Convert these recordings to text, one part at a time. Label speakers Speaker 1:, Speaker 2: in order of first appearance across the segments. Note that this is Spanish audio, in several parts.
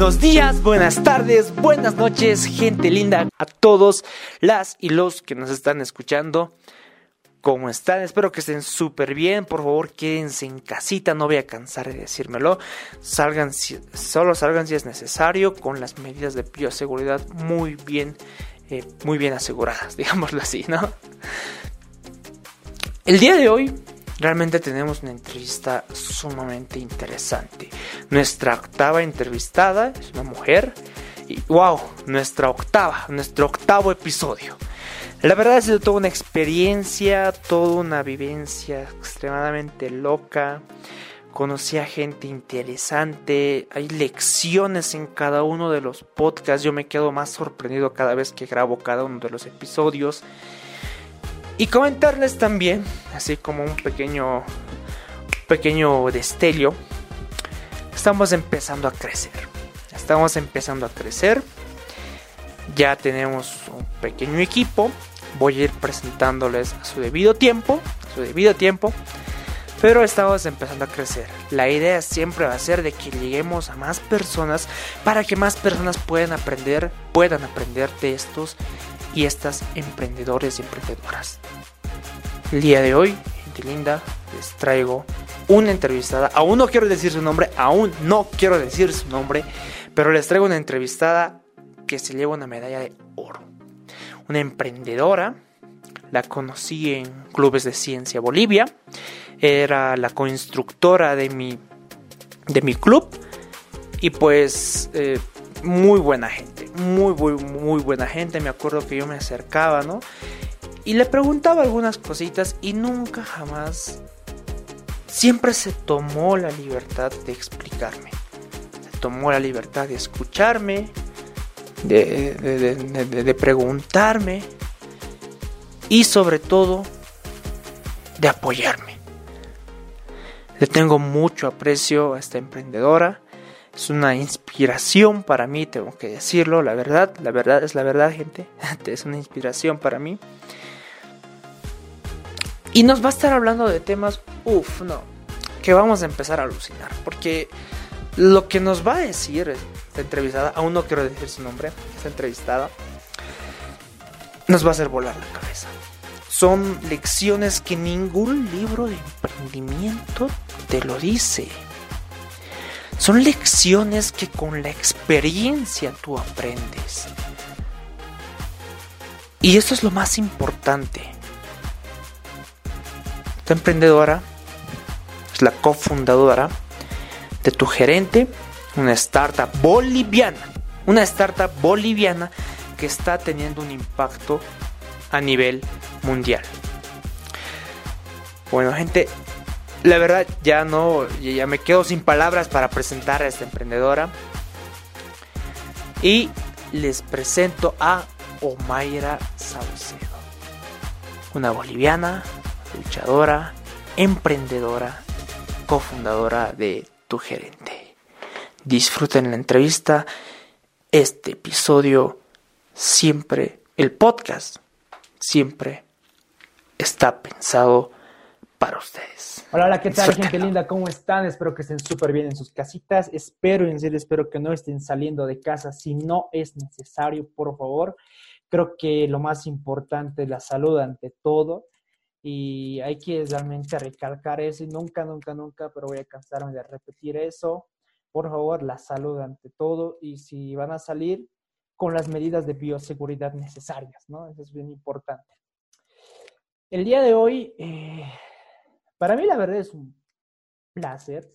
Speaker 1: Buenos días, buenas tardes, buenas noches, gente linda, a todos las y los que nos están escuchando. ¿Cómo están? Espero que estén súper bien. Por favor, quédense en casita, no voy a cansar de decírmelo. Salgan, solo salgan si es necesario, con las medidas de bioseguridad muy bien, eh, muy bien aseguradas, digámoslo así, ¿no? El día de hoy realmente tenemos una entrevista sumamente interesante. Nuestra octava entrevistada es una mujer. Y wow, nuestra octava, nuestro octavo episodio. La verdad ha sido toda una experiencia, toda una vivencia extremadamente loca. Conocí a gente interesante, hay lecciones en cada uno de los podcasts. Yo me quedo más sorprendido cada vez que grabo cada uno de los episodios. Y comentarles también, así como un pequeño, pequeño destello, estamos empezando a crecer. Estamos empezando a crecer. Ya tenemos un pequeño equipo. Voy a ir presentándoles a su debido tiempo. A su debido tiempo. Pero estamos empezando a crecer. La idea siempre va a ser de que lleguemos a más personas para que más personas puedan aprender, puedan aprender de estos y estas emprendedores y emprendedoras. El día de hoy, gente linda, les traigo una entrevistada. Aún no quiero decir su nombre, aún no quiero decir su nombre, pero les traigo una entrevistada que se lleva una medalla de oro. Una emprendedora, la conocí en Clubes de Ciencia Bolivia, era la coinstructora de mi, de mi club y pues eh, muy buena gente, muy, muy, muy buena gente. Me acuerdo que yo me acercaba, ¿no? Y le preguntaba algunas cositas y nunca jamás, siempre se tomó la libertad de explicarme. Se tomó la libertad de escucharme, de, de, preguntarme y sobre todo de apoyarme. Le tengo mucho aprecio a esta emprendedora es una inspiración para mí, tengo que decirlo, la verdad, la verdad es la verdad, gente. es una inspiración para mí. Y nos va a estar hablando de temas, uff, no, que vamos a empezar a alucinar. Porque lo que nos va a decir esta entrevistada, aún no quiero decir su nombre, esta entrevistada, nos va a hacer volar la cabeza. Son lecciones que ningún libro de emprendimiento te lo dice. Son lecciones que con la experiencia tú aprendes. Y eso es lo más importante. Esta emprendedora es la cofundadora de tu gerente, una startup boliviana. Una startup boliviana que está teniendo un impacto a nivel mundial. Bueno, gente, la verdad ya no, ya me quedo sin palabras para presentar a esta emprendedora. Y les presento a Omaira Saucedo, una boliviana, luchadora, emprendedora, cofundadora de Tu Gerente. Disfruten la entrevista, este episodio, siempre, el podcast, siempre está pensado para ustedes.
Speaker 2: Hola, hola, ¿qué tal, gente linda? ¿Cómo están? Espero que estén súper bien en sus casitas. Espero, en serio, espero que no estén saliendo de casa si no es necesario, por favor. Creo que lo más importante es la salud ante todo. Y hay que realmente recalcar eso. Y nunca, nunca, nunca, pero voy a cansarme de repetir eso. Por favor, la salud ante todo. Y si van a salir, con las medidas de bioseguridad necesarias, ¿no? Eso es bien importante. El día de hoy... Eh, para mí la verdad es un placer.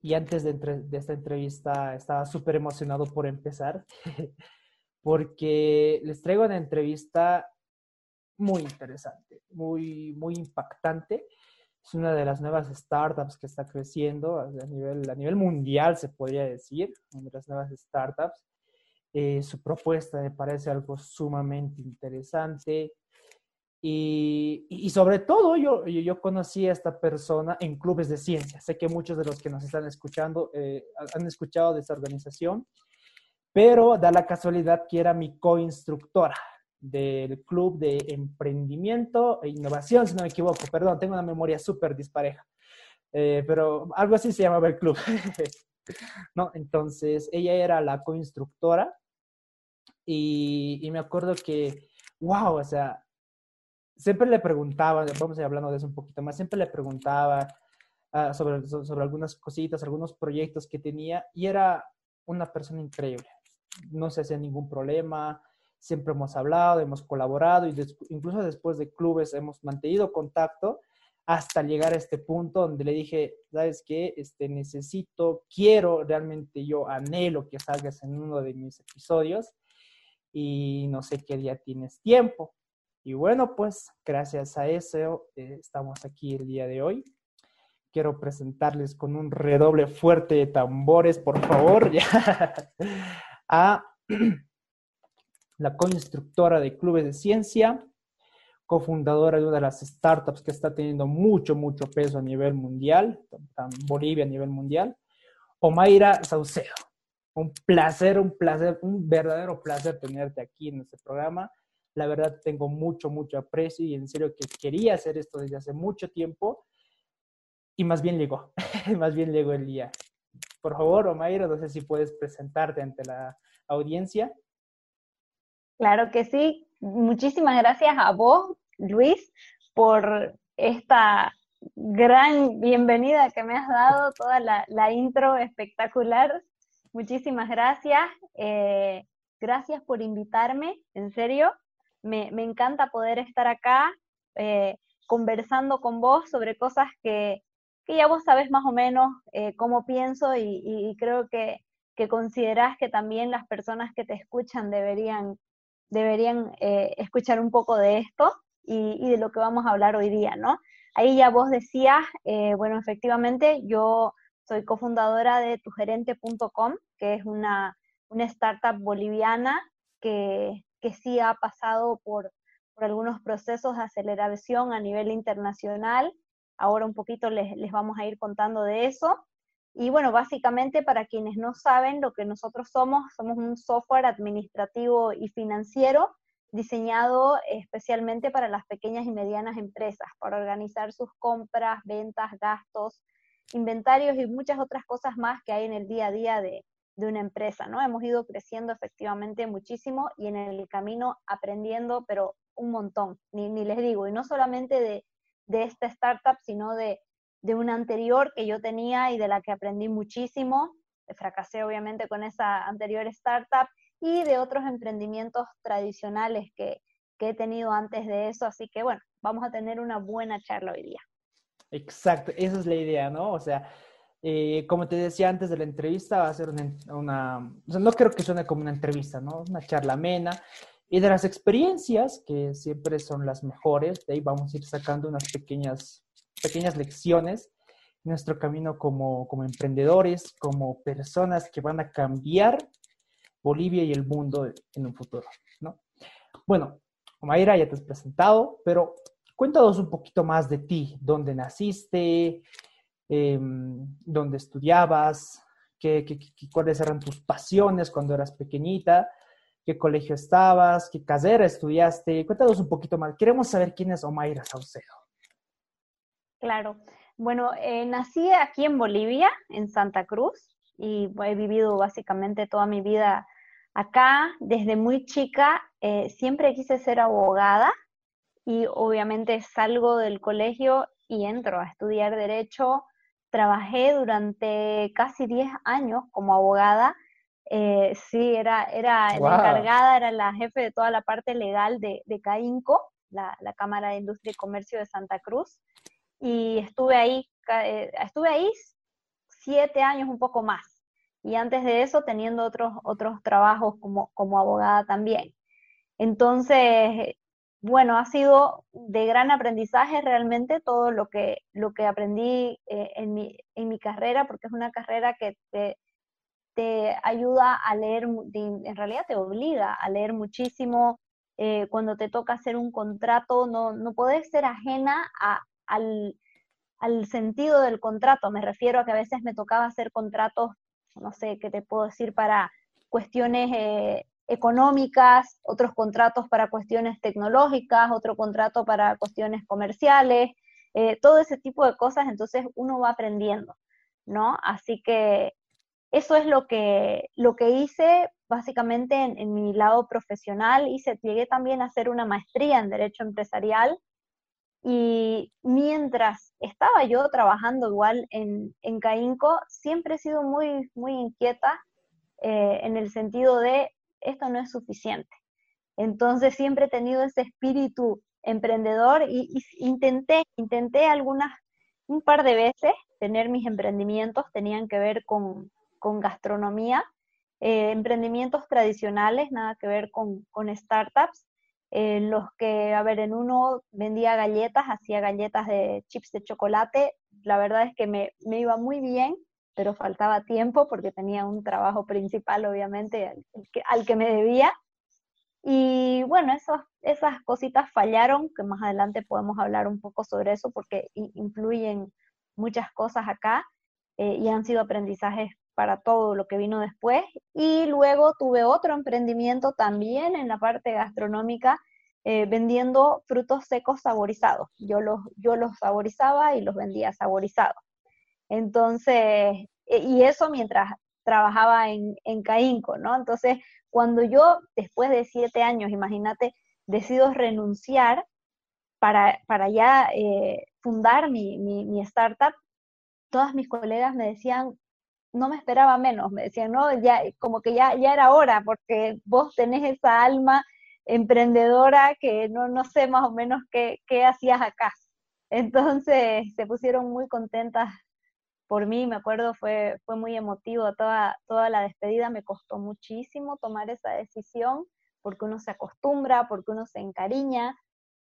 Speaker 2: Y antes de, esta entrevista estaba súper emocionado por empezar, porque les traigo una entrevista muy interesante, muy, muy impactante. Es una de las nuevas startups que está creciendo a nivel, a nivel mundial, se podría decir, una de las nuevas startups. Eh, su propuesta me parece algo sumamente interesante. Y, sobre todo yo, yo conocí a esta persona en clubes de ciencia. Sé que muchos de los que nos están escuchando eh, han escuchado de esta organización, pero da la casualidad que era mi coinstructora del Club de Emprendimiento e Innovación, si no me equivoco. Perdón, tengo una memoria súper dispareja. Eh, pero algo así se llamaba el club. ¿no? Entonces, ella era la coinstructora y, y me acuerdo que, wow, o sea, siempre le preguntaba, vamos a ir hablando de eso un poquito más, siempre le preguntaba uh, sobre, sobre algunas cositas, algunos proyectos que tenía y era una persona increíble. No se hacía ningún problema, siempre hemos hablado, hemos colaborado y incluso después de clubes hemos mantenido contacto hasta llegar a este punto donde le dije, ¿sabes qué? Este, necesito, quiero, realmente yo anhelo que salgas en uno de mis episodios y no sé qué día tienes tiempo. Y bueno, pues gracias a eso eh, estamos aquí el día de hoy. Quiero presentarles con un redoble fuerte de tambores, por favor, a la constructora de clubes de ciencia, cofundadora de una de las startups que está teniendo mucho, mucho peso a nivel mundial, Bolivia a nivel mundial, Omaira Saucedo. Un placer, un placer, un verdadero placer tenerte aquí en este programa. La verdad tengo mucho, mucho aprecio y en serio que quería hacer esto desde hace mucho tiempo y más bien llegó, más bien llegó el día. Por favor, Omaira, no sé si puedes presentarte ante la audiencia.
Speaker 3: Claro que sí. Muchísimas gracias a vos, Luis, por esta gran bienvenida que me has dado, toda la, intro espectacular. Muchísimas gracias. Eh, gracias por invitarme, en serio me, encanta poder estar acá eh, conversando con vos sobre cosas que, ya vos sabés más o menos eh, cómo pienso y, creo que, que, considerás que también las personas que te escuchan deberían, deberían eh, escuchar un poco de esto y, de lo que vamos a hablar hoy día, ¿no? Ahí ya vos decías, bueno, efectivamente, yo soy cofundadora de tugerente.com, que es una, una startup boliviana que, que sí ha pasado por, algunos procesos de aceleración a nivel internacional. Ahora un poquito les, les vamos a ir contando de eso. Y bueno, básicamente para quienes no saben lo que nosotros somos, somos un software administrativo y financiero diseñado especialmente para las pequeñas y medianas empresas, para organizar sus compras, ventas, gastos, inventarios y muchas otras cosas más que hay en el día a día de, de una empresa, ¿no? Hemos ido creciendo efectivamente muchísimo y en el camino aprendiendo, pero un montón, ni, les digo, y no solamente de, de esta startup, sino de, de una anterior que yo tenía y de la que aprendí muchísimo. Fracasé obviamente con esa anterior startup y de otros emprendimientos tradicionales que, que he tenido antes de eso. Así que bueno, vamos a tener una buena charla hoy día.
Speaker 2: Exacto, esa es la idea, ¿no? O sea, eh, como te decía antes de la entrevista, va a ser una, o sea, no creo que suene como una entrevista, ¿no? Una charla amena. Y de las experiencias, que siempre son las mejores, de ahí vamos a ir sacando unas pequeñas, pequeñas lecciones en nuestro camino como, como emprendedores, como personas que van a cambiar Bolivia y el mundo en un futuro, ¿no? Bueno, Mayra, ya te has presentado, pero cuéntanos un poquito más de ti, dónde naciste, eh, dónde estudiabas, qué, qué, cuáles eran tus pasiones cuando eras pequeñita, qué colegio estabas, qué carrera estudiaste. Cuéntanos un poquito más. Queremos saber quién es Omaira Saucedo.
Speaker 3: Claro. Bueno, eh, nací aquí en Bolivia, en Santa Cruz, y he vivido básicamente toda mi vida acá. Desde muy chica eh, siempre quise ser abogada y obviamente salgo del colegio y entro a estudiar derecho trabajé durante casi 10 años como abogada. Eh, sí, era, era la encargada, era la jefe de toda la parte legal de, de CAINCO, la, Cámara de Industria y Comercio de Santa Cruz. Y estuve ahí, eh, estuve ahí siete años, un poco más. Y antes de eso, teniendo otros, otros trabajos como, como abogada también. Entonces, bueno, ha sido de gran aprendizaje realmente todo lo que, lo que aprendí eh, en, mi, en, mi, carrera, porque es una carrera que te, ayuda a leer, en realidad te obliga a leer muchísimo. Eh, cuando te toca hacer un contrato, no, no podés ser ajena al, al sentido del contrato. Me refiero a que a veces me tocaba hacer contratos, no sé, ¿qué te puedo decir? Para cuestiones eh, económicas, otros contratos para cuestiones tecnológicas, otro contrato para cuestiones comerciales, eh, todo ese tipo de cosas, entonces uno va aprendiendo, ¿no? Así que eso es lo que, lo que hice básicamente en, mi lado profesional. Hice, llegué también a hacer una maestría en Derecho Empresarial y mientras estaba yo trabajando igual en, en Caínco, siempre he sido muy, muy inquieta eh, en el sentido de esto no es suficiente. Entonces siempre he tenido ese espíritu emprendedor y, intenté, intenté algunas, un par de veces tener mis emprendimientos, tenían que ver con, con gastronomía, eh, emprendimientos tradicionales, nada que ver con, con startups, en los que, a ver, en uno vendía galletas, hacía galletas de chips de chocolate, la verdad es que me, me iba muy bien, pero faltaba tiempo porque tenía un trabajo principal, obviamente, al, que, me debía. Y bueno, esos, esas cositas fallaron, que más adelante podemos hablar un poco sobre eso porque influyen muchas cosas acá eh, y han sido aprendizajes para todo lo que vino después. Y luego tuve otro emprendimiento también en la parte gastronómica, eh, vendiendo frutos secos saborizados. Yo los, yo los saborizaba y los vendía saborizados. Entonces, e, y eso mientras trabajaba en, en Caínco, ¿no? Entonces, cuando yo, después de siete años, imagínate, decido renunciar para, para ya eh, fundar mi, mi, mi, startup, todas mis colegas me decían, no me esperaba menos, me decían, no, ya, como que ya, ya era hora, porque vos tenés esa alma emprendedora que no, no sé más o menos qué, qué hacías acá. Entonces se pusieron muy contentas por mí, me acuerdo, fue, fue muy emotivo toda, toda la despedida, me costó muchísimo tomar esa decisión, porque uno se acostumbra, porque uno se encariña,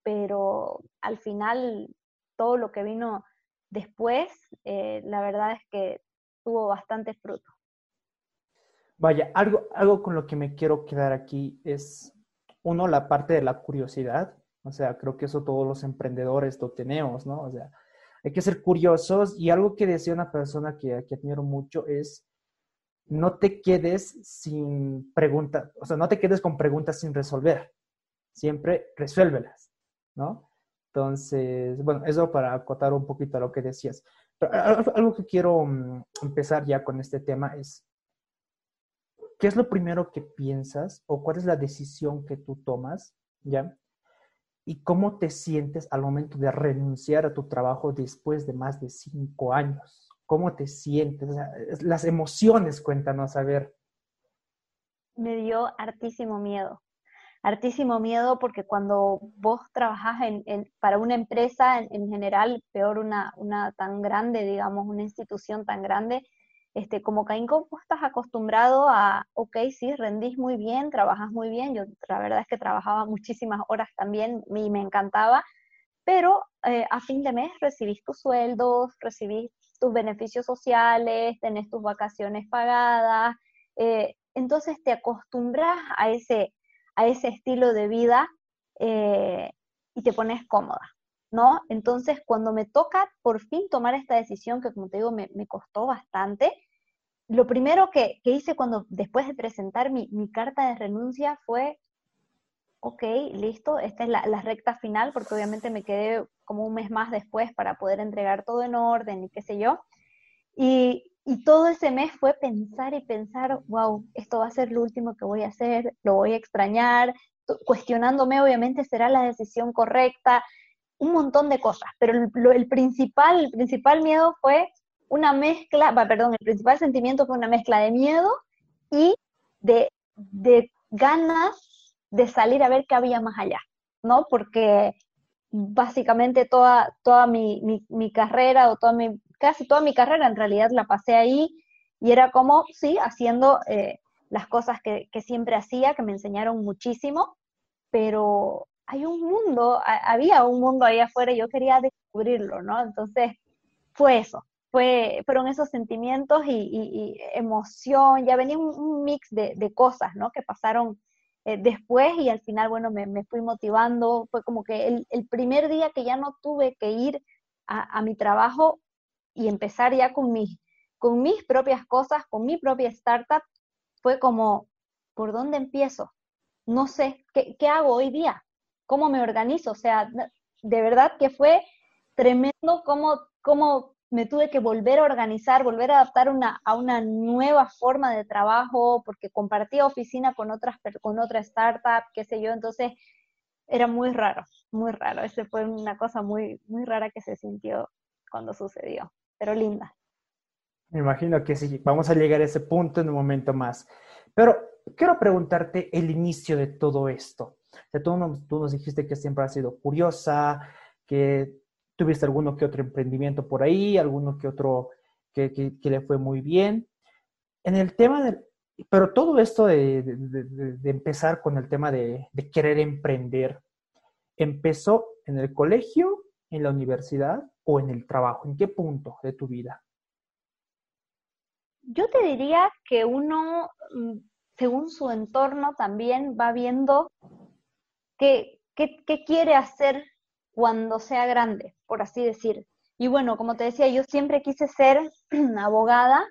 Speaker 3: pero al final todo lo que vino después, eh, la verdad es que tuvo bastante fruto.
Speaker 2: Vaya, algo, algo con lo que me quiero quedar aquí es, uno, la parte de la curiosidad, o sea, creo que eso todos los emprendedores lo tenemos, ¿no? O sea, hay que ser curiosos y algo que decía una persona que, que admiro mucho es no te quedes sin preguntas, o sea, no te quedes con preguntas sin resolver, siempre resuélvelas, ¿no? Entonces, bueno, eso para acotar un poquito a lo que decías. Pero algo que quiero mm, empezar ya con este tema es, ¿qué es lo primero que piensas o cuál es la decisión que tú tomas, ya? Y cómo te sientes al momento de renunciar a tu trabajo después de más de cinco años. ¿Cómo te sientes? las emociones, cuéntanos, a ver.
Speaker 3: Me dio hartísimo miedo. Hartísimo miedo porque cuando vos trabajás en, para una empresa en, general, peor una, una tan grande, digamos, una institución tan grande, este, como Caínco, vos estás acostumbrado a, ok, sí, rendís muy bien, trabajas muy bien, yo la verdad es que trabajaba muchísimas horas también y me encantaba, pero eh, a fin de mes recibís tus sueldos, recibís tus beneficios sociales, tenés tus vacaciones pagadas, eh, entonces te acostumbras a ese, a ese estilo de vida eh, y te pones cómoda. ¿No? Entonces, cuando me toca por fin tomar esta decisión, que como te digo, me, costó bastante, lo primero que, hice cuando, después de presentar mi, carta de renuncia fue, ok, listo, esta es la, recta final, porque obviamente me quedé como un mes más después para poder entregar todo en orden y qué sé yo. Y, y todo ese mes fue pensar y pensar, wow, esto va a ser lo último que voy a hacer, lo voy a extrañar, cuestionándome, obviamente, será la decisión correcta, un montón de cosas, pero el, principal, el principal miedo fue una mezcla, perdón, el principal sentimiento fue una mezcla de miedo y de, ganas de salir a ver qué había más allá, ¿no? Porque básicamente toda, toda mi, carrera o toda mi, casi toda mi carrera en realidad la pasé ahí y era como, sí, haciendo eh, las cosas que, que, siempre hacía, que me enseñaron muchísimo, pero hay un mundo, había un mundo ahí afuera y yo quería descubrirlo, ¿no? Entonces, fue eso, fue, fueron esos sentimientos y, emoción, ya venía un, mix de, cosas, ¿no? Que pasaron eh, después y al final, bueno, me, fui motivando, fue como que el, primer día que ya no tuve que ir a, mi trabajo y empezar ya con mis, con mis propias cosas, con mi propia startup, fue como, ¿por dónde empiezo? No sé, ¿qué, qué hago hoy día? Cómo me organizo, o sea, de verdad que fue tremendo cómo, cómo me tuve que volver a organizar, volver a adaptar a una nueva forma de trabajo, porque compartía oficina con, otras, con otra startup, qué sé yo, entonces era muy raro, muy raro. Esa fue una cosa muy, muy rara que se sintió cuando sucedió, pero linda.
Speaker 2: Me imagino que sí, vamos a llegar a ese punto en un momento más. Pero quiero preguntarte el inicio de todo esto. Tú, nos, dijiste que siempre has sido curiosa, que tuviste alguno que otro emprendimiento por ahí, alguno que otro que, que, le fue muy bien. En el tema del, pero todo esto de, de, empezar con el tema de, querer emprender, ¿empezó en el colegio, en la universidad o en el trabajo? ¿En qué punto de tu vida?
Speaker 3: Yo te diría que uno, mm, según su entorno, también va viendo qué, qué, qué quiere hacer cuando sea grande, por así decir. Y bueno, como te decía, yo siempre quise ser abogada,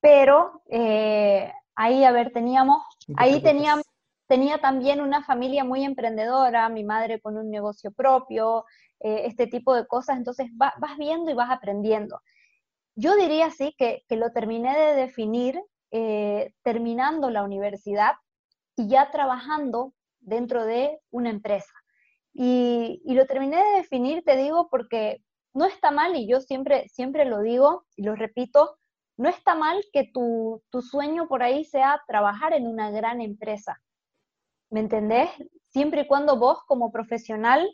Speaker 3: pero eh, ahí, a ver, teníamos, ahí tenía, tenía también una familia muy emprendedora, mi madre con un negocio propio, eh, este tipo de cosas, entonces vas viendo y vas aprendiendo. Yo diría sí que, lo terminé de definir eh, terminando la universidad y ya trabajando dentro de una empresa. Y, lo terminé de definir, te digo, porque no está mal, y yo siempre, siempre lo digo y lo repito, no está mal que tu, tu sueño por ahí sea trabajar en una gran empresa. ¿Me entendés? Siempre y cuando vos como profesional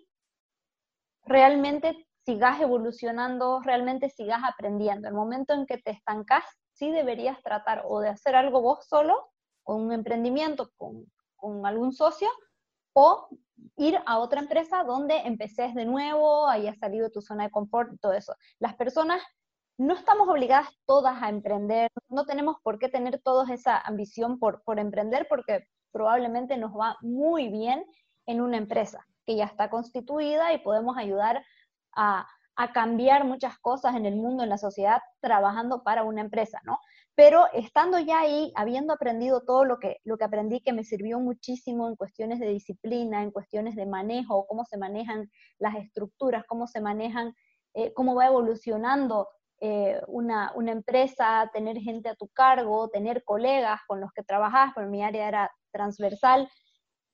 Speaker 3: realmente sigas evolucionando, realmente sigas aprendiendo. El momento en que te estancas, sí deberías tratar o de hacer algo vos solo, con un emprendimiento, con, con algún socio, o ir a otra empresa donde empeces de nuevo, hayas salido de tu zona de confort todo eso. Las personas no estamos obligadas todas a emprender, no tenemos por qué tener todos esa ambición por, por emprender porque probablemente nos va muy bien en una empresa que ya está constituida y podemos ayudar a, a cambiar muchas cosas en el mundo, en la sociedad, trabajando para una empresa, ¿no? Pero estando ya ahí, habiendo aprendido todo lo que, lo que aprendí, que me sirvió muchísimo en cuestiones de disciplina, en cuestiones de manejo, cómo se manejan las estructuras, cómo se manejan, eh, cómo va evolucionando eh, una, una, empresa, tener gente a tu cargo, tener colegas con los que trabajas, porque mi área era transversal.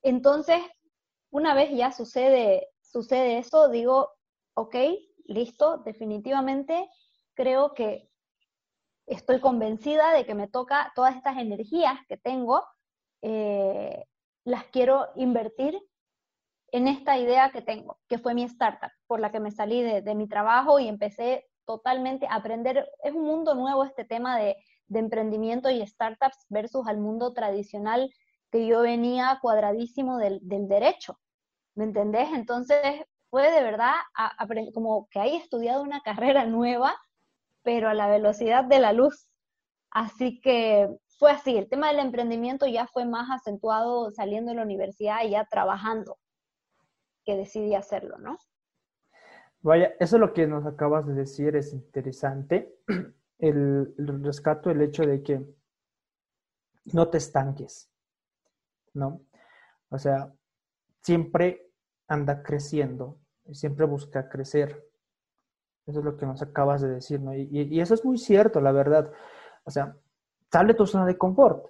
Speaker 3: Entonces, una vez ya sucede, sucede eso, digo, ok, listo, definitivamente creo que estoy convencida de que me toca todas estas energías que tengo, eh, las quiero invertir en esta idea que tengo, que fue mi startup, por la que me salí de, mi trabajo y empecé totalmente a aprender. Es un mundo nuevo este tema de, emprendimiento y startups versus al mundo tradicional que yo venía cuadradísimo del, derecho. ¿Me entendés? Entonces fue de verdad como que hay estudiado una carrera nueva pero a la velocidad de la luz. Así que fue así, el tema del emprendimiento ya fue más acentuado saliendo de la universidad y ya trabajando, que decidí hacerlo, ¿no?
Speaker 2: Vaya, eso es lo que nos acabas de decir, es interesante. El, el rescato, el hecho de que no te estanques, ¿no? O sea, siempre anda creciendo, siempre busca crecer. Eso es lo que nos acabas de decir, ¿no? Y, eso es muy cierto, la verdad. O sea, sale tu zona de confort.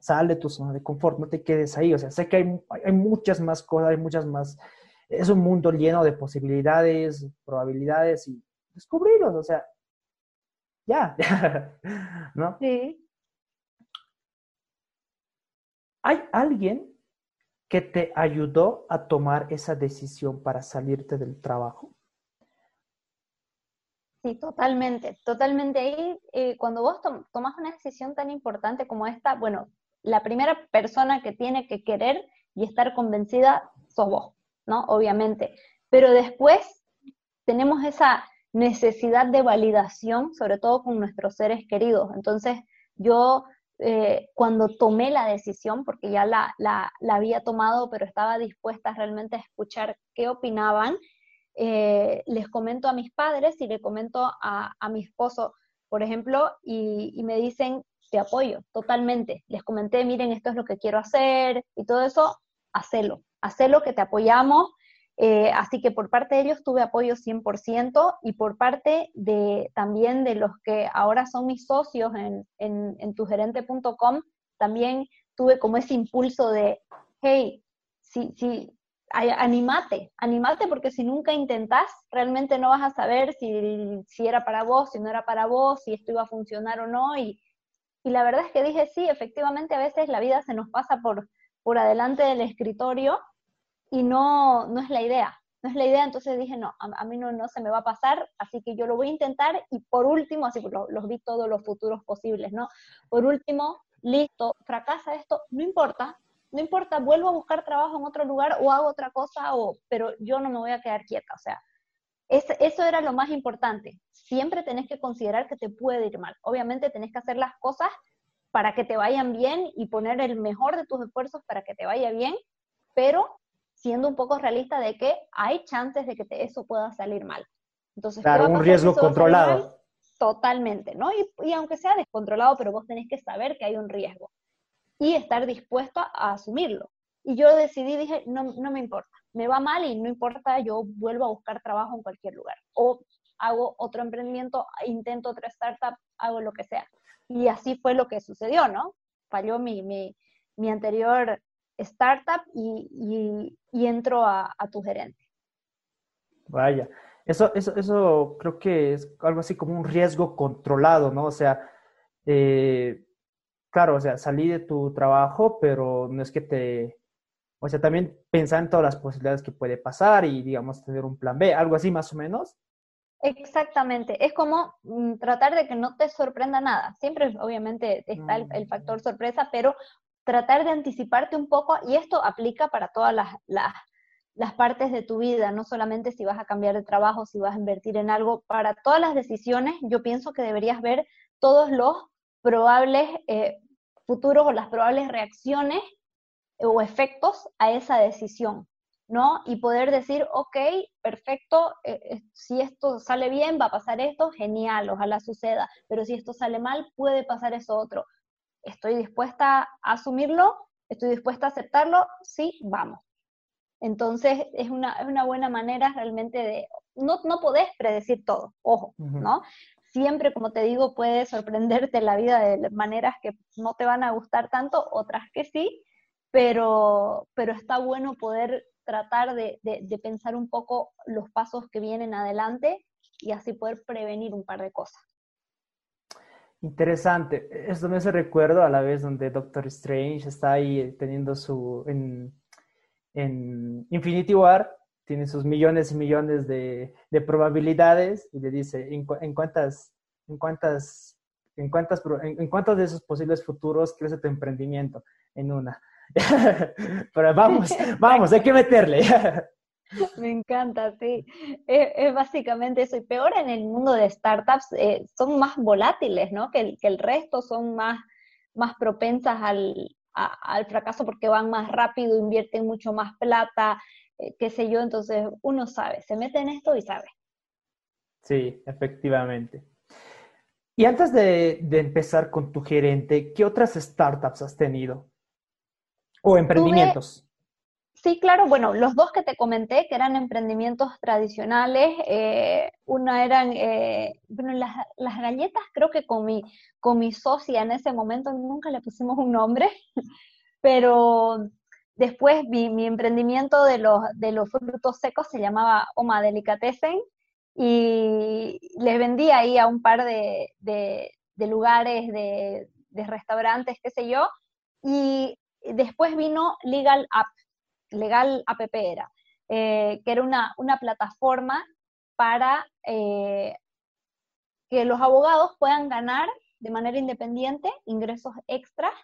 Speaker 2: sale tu zona de confort, no te quedes ahí. O sea, sé que hay, hay muchas más cosas, hay muchas más. Es un mundo lleno de posibilidades, probabilidades y descubrirlos. O sea, ya, ¿no?
Speaker 3: Sí.
Speaker 2: ¿Hay alguien que te ayudó a tomar esa decisión para salirte del trabajo?
Speaker 3: Sí, totalmente, totalmente. Ahí, eh, cuando vos tomas una decisión tan importante como esta, bueno, la primera persona que tiene que querer y estar convencida sos vos, ¿no? Obviamente. Pero después tenemos esa necesidad de validación, sobre todo con nuestros seres queridos. Entonces, yo eh, cuando tomé la decisión, porque ya la, la, la había tomado, pero estaba dispuesta realmente a escuchar qué opinaban, eh, les comento a mis padres y le comento a, mi esposo, por ejemplo, y, me dicen, te apoyo totalmente. Les comenté, miren, esto es lo que quiero hacer y todo eso, hacelo, hacelo que te apoyamos. Eh, así que por parte de ellos tuve apoyo 100% y por parte de también de los que ahora son mis socios en, en, en tugerente.com, también tuve como ese impulso de, hey, si, si, animate, animate porque si nunca intentás, realmente no vas a saber si, si, era para vos, si no era para vos, si esto iba a funcionar o no. Y, y la verdad es que dije, sí, efectivamente a veces la vida se nos pasa por, por adelante del escritorio y no, no es la idea. No es la idea, entonces dije, no, a, mí no, no, se me va a pasar, así que yo lo voy a intentar y por último, así los, vi todos los futuros posibles, ¿no? Por último, listo, fracasa esto, no importa, no importa, vuelvo a buscar trabajo en otro lugar o hago otra cosa, o, pero yo no me voy a quedar quieta, o sea, eso era lo más importante. Siempre tenés que considerar que te puede ir mal. Obviamente tenés que hacer las cosas para que te vayan bien y poner el mejor de tus esfuerzos para que te vaya bien, pero siendo un poco realista de que hay chances de que eso pueda salir mal.
Speaker 2: Entonces, claro, un riesgo controlado.
Speaker 3: Totalmente, ¿no? Y, aunque sea descontrolado, pero vos tenés que saber que hay un riesgo y estar dispuesto a, asumirlo. Y yo decidí, dije, no, no me importa, me va mal y no importa, yo vuelvo a buscar trabajo en cualquier lugar. O hago otro emprendimiento, intento otra startup, hago lo que sea. Y así fue lo que sucedió, ¿no? Falló mi, mi, mi anterior startup y, y, entro a, tu gerente.
Speaker 2: Vaya, eso, eso, eso creo que es algo así como un riesgo controlado, ¿no? O sea, eh, claro, o sea, salí de tu trabajo, pero no es que te, o sea, también pensar en todas las posibilidades que puede pasar y, digamos, tener un plan B, algo así más o menos.
Speaker 3: Exactamente, es como mm, tratar de que no te sorprenda nada. Siempre, obviamente, está el, el, factor sorpresa, pero tratar de anticiparte un poco, y esto aplica para todas las, las, partes de tu vida, no solamente si vas a cambiar de trabajo, si vas a invertir en algo, para todas las decisiones yo pienso que deberías ver todos los probables eh, futuros o las probables reacciones o efectos a esa decisión, ¿no? Y poder decir, ok, perfecto, eh, eh, si esto sale bien, va a pasar esto, genial, ojalá suceda, pero si esto sale mal, puede pasar eso otro estoy dispuesta a asumirlo, estoy dispuesta a aceptarlo, sí, vamos. Entonces es una, es una buena manera realmente de, no, no podés predecir todo, ojo, ¿no? Siempre, como te digo, puede sorprenderte la vida de maneras que no te van a gustar tanto, otras que sí, pero, pero está bueno poder tratar de, de pensar un poco los pasos que vienen adelante y así poder prevenir un par de cosas.
Speaker 2: Interesante. Esto me hace recuerdo a la vez donde Doctor Strange está ahí teniendo su. En, en Infinity War, tiene sus millones y millones de, de probabilidades y le dice: ¿en, en cuántas. En cuántas en, cuántas, en, cuántos de esos posibles futuros crece tu emprendimiento? En una. Pero vamos, vamos, hay que meterle.
Speaker 3: Me encanta, sí. Es, básicamente eso. Y peor en el mundo de startups, eh, son más volátiles, ¿no? Que el, que el resto son más, más propensas al, al fracaso porque van más rápido, invierten mucho más plata, eh, qué sé yo. Entonces uno sabe, se mete en esto y sabe.
Speaker 2: Sí, efectivamente. Y antes de, de empezar con tu gerente, ¿qué otras startups has tenido? ¿O emprendimientos?
Speaker 3: Sí, claro, bueno, los dos que te comenté, que eran emprendimientos tradicionales, eh, una eran, eh, bueno, las, las, galletas, creo que con mi, con mi socia en ese momento nunca le pusimos un nombre, pero después mi, mi emprendimiento de los, de los frutos secos se llamaba Oma Delicatessen y les vendí ahí a un par de, de, lugares, de, de restaurantes, qué sé yo, y después vino Legal App Legal App era, eh, que era una, plataforma para eh, que los abogados puedan ganar de manera independiente ingresos extras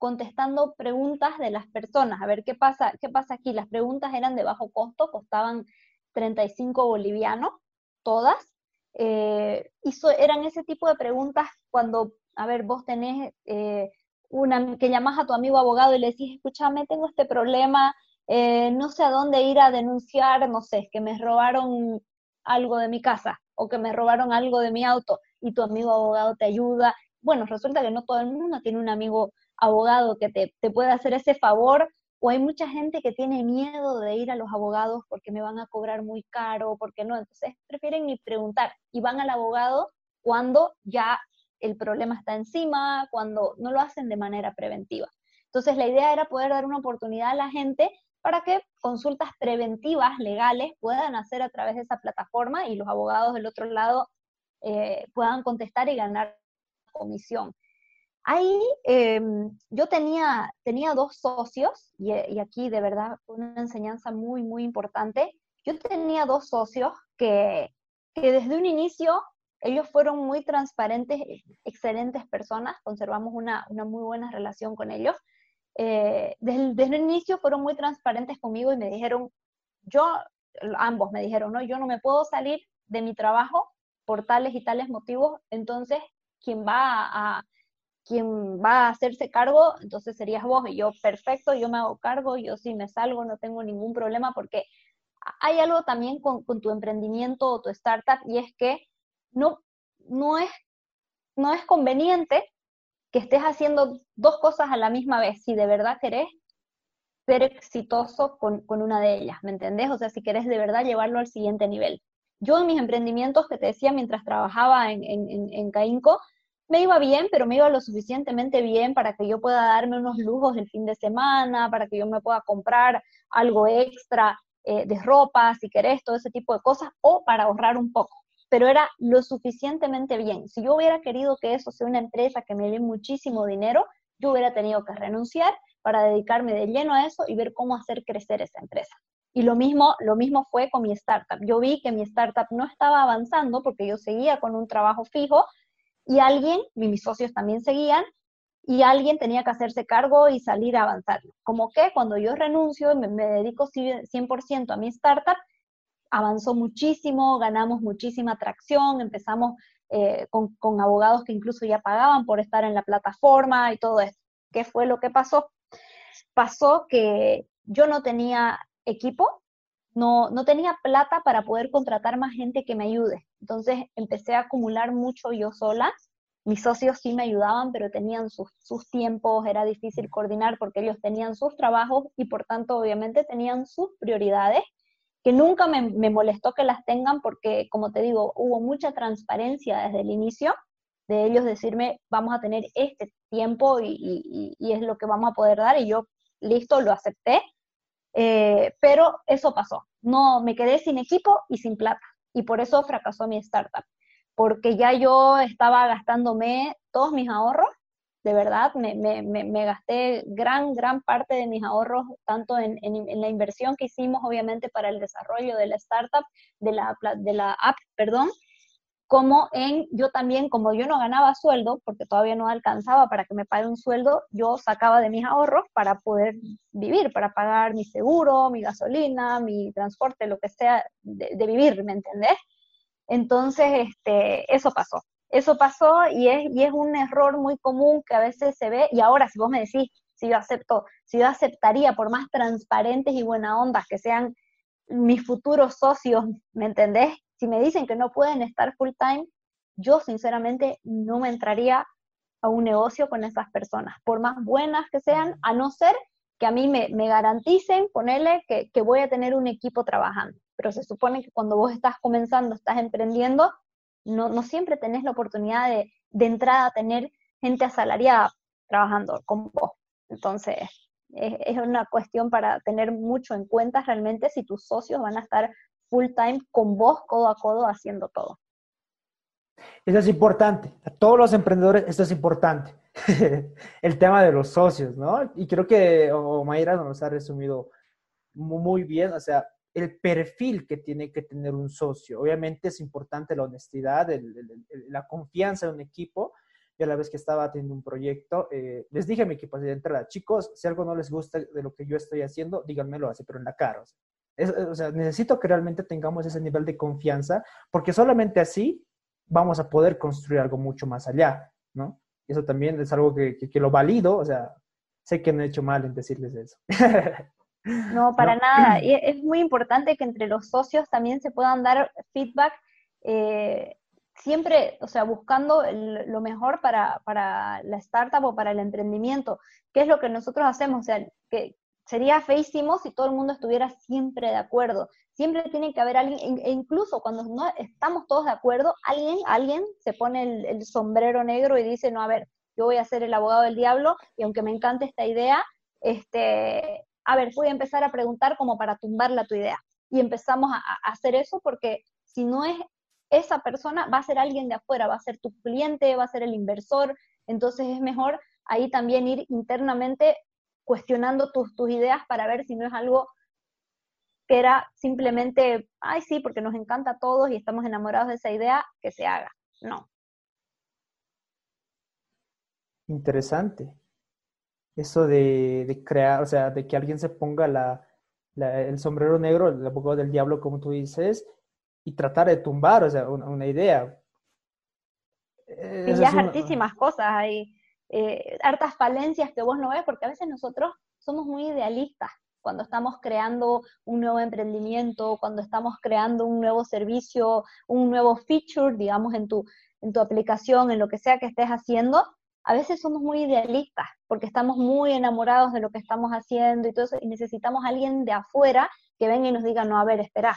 Speaker 3: contestando preguntas de las personas. A ver, ¿qué pasa, qué pasa aquí? Las preguntas eran de bajo costo, costaban 35 bolivianos, todas. Eh, eran ese tipo de preguntas cuando, a ver, vos tenés una que llamas a tu amigo abogado y le decís, escúchame, tengo este problema, eh, no sé a dónde ir a denunciar, no sé, que me robaron algo de mi casa o que me robaron algo de mi auto y tu amigo abogado te ayuda. Bueno, resulta que no todo el mundo tiene un amigo abogado que te, te puede hacer ese favor o hay mucha gente que tiene miedo de ir a los abogados porque me van a cobrar muy caro, porque no, entonces prefieren ni preguntar y van al abogado cuando ya el problema está encima, cuando no lo hacen de manera preventiva. Entonces la idea era poder dar una oportunidad a la gente para que consultas preventivas legales puedan hacer a través de esa plataforma y los abogados del otro lado eh, puedan contestar y ganar comisión. Ahí em, yo tenía, tenía dos socios, y, y, aquí de verdad una enseñanza muy, muy importante. Yo tenía dos socios que, que desde un inicio ellos fueron muy transparentes, excelentes personas, conservamos una, una muy buena relación con ellos. Eh, desde, desde, el inicio fueron muy transparentes conmigo y me dijeron, yo, ambos me dijeron, no, yo no me puedo salir de mi trabajo por tales y tales motivos, entonces quien va a, quien va a hacerse cargo, entonces serías vos y yo, perfecto, yo me hago cargo, yo sí me salgo, no tengo ningún problema porque hay algo también con, con tu emprendimiento o tu startup y es que no, no, es, no es conveniente que estés haciendo dos cosas a la misma vez, si de verdad querés ser exitoso con, una de ellas, ¿me entendés? O sea, si querés de verdad llevarlo al siguiente nivel. Yo en mis emprendimientos que te decía mientras trabajaba en, en, en Caínco, me iba bien, pero me iba lo suficientemente bien para que yo pueda darme unos lujos el fin de semana, para que yo me pueda comprar algo extra eh, de ropa, si querés, todo ese tipo de cosas, o para ahorrar un poco pero era lo suficientemente bien. Si yo hubiera querido que eso sea una empresa que me dé muchísimo dinero, yo hubiera tenido que renunciar para dedicarme de lleno a eso y ver cómo hacer crecer esa empresa. Y lo mismo, lo mismo fue con mi startup. Yo vi que mi startup no estaba avanzando porque yo seguía con un trabajo fijo y alguien, mis socios también seguían, y alguien tenía que hacerse cargo y salir a avanzar. Como que cuando yo renuncio me, me dedico 100% a mi startup, avanzó muchísimo, ganamos muchísima atracción, empezamos eh, con, con, abogados que incluso ya pagaban por estar en la plataforma y todo esto. ¿Qué fue lo que pasó? Pasó que yo no tenía equipo, no, no tenía plata para poder contratar más gente que me ayude. Entonces empecé a acumular mucho yo sola. Mis socios sí me ayudaban, pero tenían sus, sus tiempos, era difícil coordinar porque ellos tenían sus trabajos y por tanto obviamente tenían sus prioridades que nunca me, molestó que las tengan porque, como te digo, hubo mucha transparencia desde el inicio de ellos decirme, vamos a tener este tiempo y, es lo que vamos a poder dar y yo, listo, lo acepté. Eh, pero eso pasó. No, me quedé sin equipo y sin plata. Y por eso fracasó mi startup. Porque ya yo estaba gastándome todos mis ahorros de verdad, me, me, me, gasté gran, gran parte de mis ahorros, tanto en, en, la inversión que hicimos, obviamente, para el desarrollo de la startup, de la, de la app, perdón, como en, yo también, como yo no ganaba sueldo, porque todavía no alcanzaba para que me pague un sueldo, yo sacaba de mis ahorros para poder vivir, para pagar mi seguro, mi gasolina, mi transporte, lo que sea de, vivir, ¿me entendés? Entonces, este, eso pasó eso pasó y es, y es un error muy común que a veces se ve, y ahora si vos me decís, si yo acepto, si yo aceptaría por más transparentes y buena ondas que sean mis futuros socios, ¿me entendés? Si me dicen que no pueden estar full time, yo sinceramente no me entraría a un negocio con esas personas, por más buenas que sean, a no ser que a mí me, me garanticen, ponerle que, que voy a tener un equipo trabajando. Pero se supone que cuando vos estás comenzando, estás emprendiendo, no, no siempre tenés la oportunidad de, de entrada a tener gente asalariada trabajando con vos. Entonces, es, una cuestión para tener mucho en cuenta realmente si tus socios van a estar full time con vos, codo a codo, haciendo todo.
Speaker 2: Eso es importante. A todos los emprendedores esto es importante. el tema de los socios, ¿no? Y creo que Mayra nos ha resumido muy bien. O sea, el perfil que tiene que tener un socio. Obviamente es importante la honestidad, la confianza en un equipo. Yo a la vez que estaba teniendo un proyecto, eh, les dije a mi equipo de entrada, chicos, si algo no les gusta de lo que yo estoy haciendo, díganmelo así, pero en la cara. O sea, necesito que realmente tengamos ese nivel de confianza, porque solamente así vamos a poder construir algo mucho más allá, ¿no? Eso también es algo que, que lo valido, o sea, sé que no he hecho mal en decirles eso.
Speaker 3: No, para nada. Y es muy importante que entre los socios también se puedan dar feedback, eh, siempre, o sea, buscando lo mejor para, para, la startup o para el emprendimiento. ¿Qué es lo que nosotros hacemos? O sea, que sería feísimo si todo el mundo estuviera siempre de acuerdo. Siempre tiene que haber alguien, e incluso cuando no estamos todos de acuerdo, alguien, alguien se pone el, sombrero negro y dice, no, a ver, yo voy a ser el abogado del diablo y aunque me encante esta idea, este, a ver, voy a empezar a preguntar como para tumbarla tu idea. Y empezamos a, a hacer eso porque si no es esa persona, va a ser alguien de afuera, va a ser tu cliente, va a ser el inversor, entonces es mejor ahí también ir internamente cuestionando tus, tus ideas para ver si no es algo que era simplemente, ay sí, porque nos encanta a todos y estamos enamorados de esa idea, que se haga. No.
Speaker 2: Interesante. Eso de, crear, o sea, de que alguien se ponga la, el sombrero negro, el abogado del diablo, como tú dices, y tratar de tumbar, o sea, una, idea.
Speaker 3: Y ya hartísimas cosas hay, eh, hartas falencias que vos no ves, porque a veces nosotros somos muy idealistas cuando estamos creando un nuevo emprendimiento, cuando estamos creando un nuevo servicio, un nuevo feature, digamos, en tu, en tu aplicación, en lo que sea que estés haciendo, a veces somos muy idealistas, porque estamos muy enamorados de lo que estamos haciendo y todo eso, y necesitamos alguien de afuera que venga y nos diga, no, a ver, espera,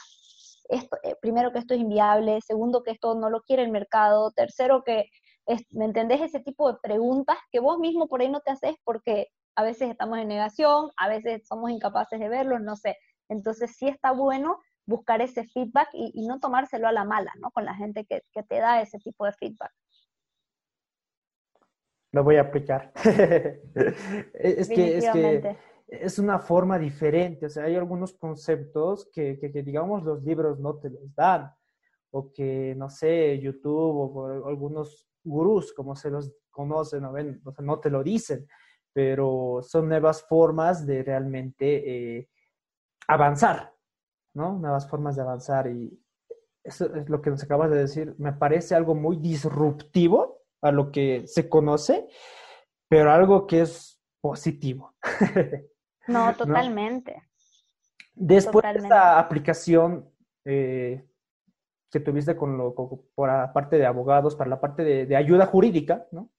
Speaker 3: esto, eh, primero que esto es inviable, segundo que esto no lo quiere el mercado, tercero que, ¿me entendés? Ese tipo de preguntas que vos mismo por ahí no te haces porque a veces estamos en negación, a veces somos incapaces de verlo, no sé. Entonces sí está bueno buscar ese feedback y, no tomárselo a la mala, ¿no? Con la gente que, que te da ese tipo de feedback.
Speaker 2: Lo voy a aplicar. es, que, es que es una forma diferente, o sea, hay algunos conceptos que, que, digamos los libros no te los dan, o que, no sé, YouTube o, algunos gurús, como se los conocen, ¿no? Ven? O sea, no te lo dicen, pero son nuevas formas de realmente eh, avanzar, ¿no? Nuevas formas de avanzar y eso es lo que nos acabas de decir, me parece algo muy disruptivo a lo que se conoce, pero algo que es positivo.
Speaker 3: No, totalmente.
Speaker 2: Después de esta aplicación eh, que tuviste con lo, por la parte de abogados, para la parte de, ayuda jurídica, ¿no?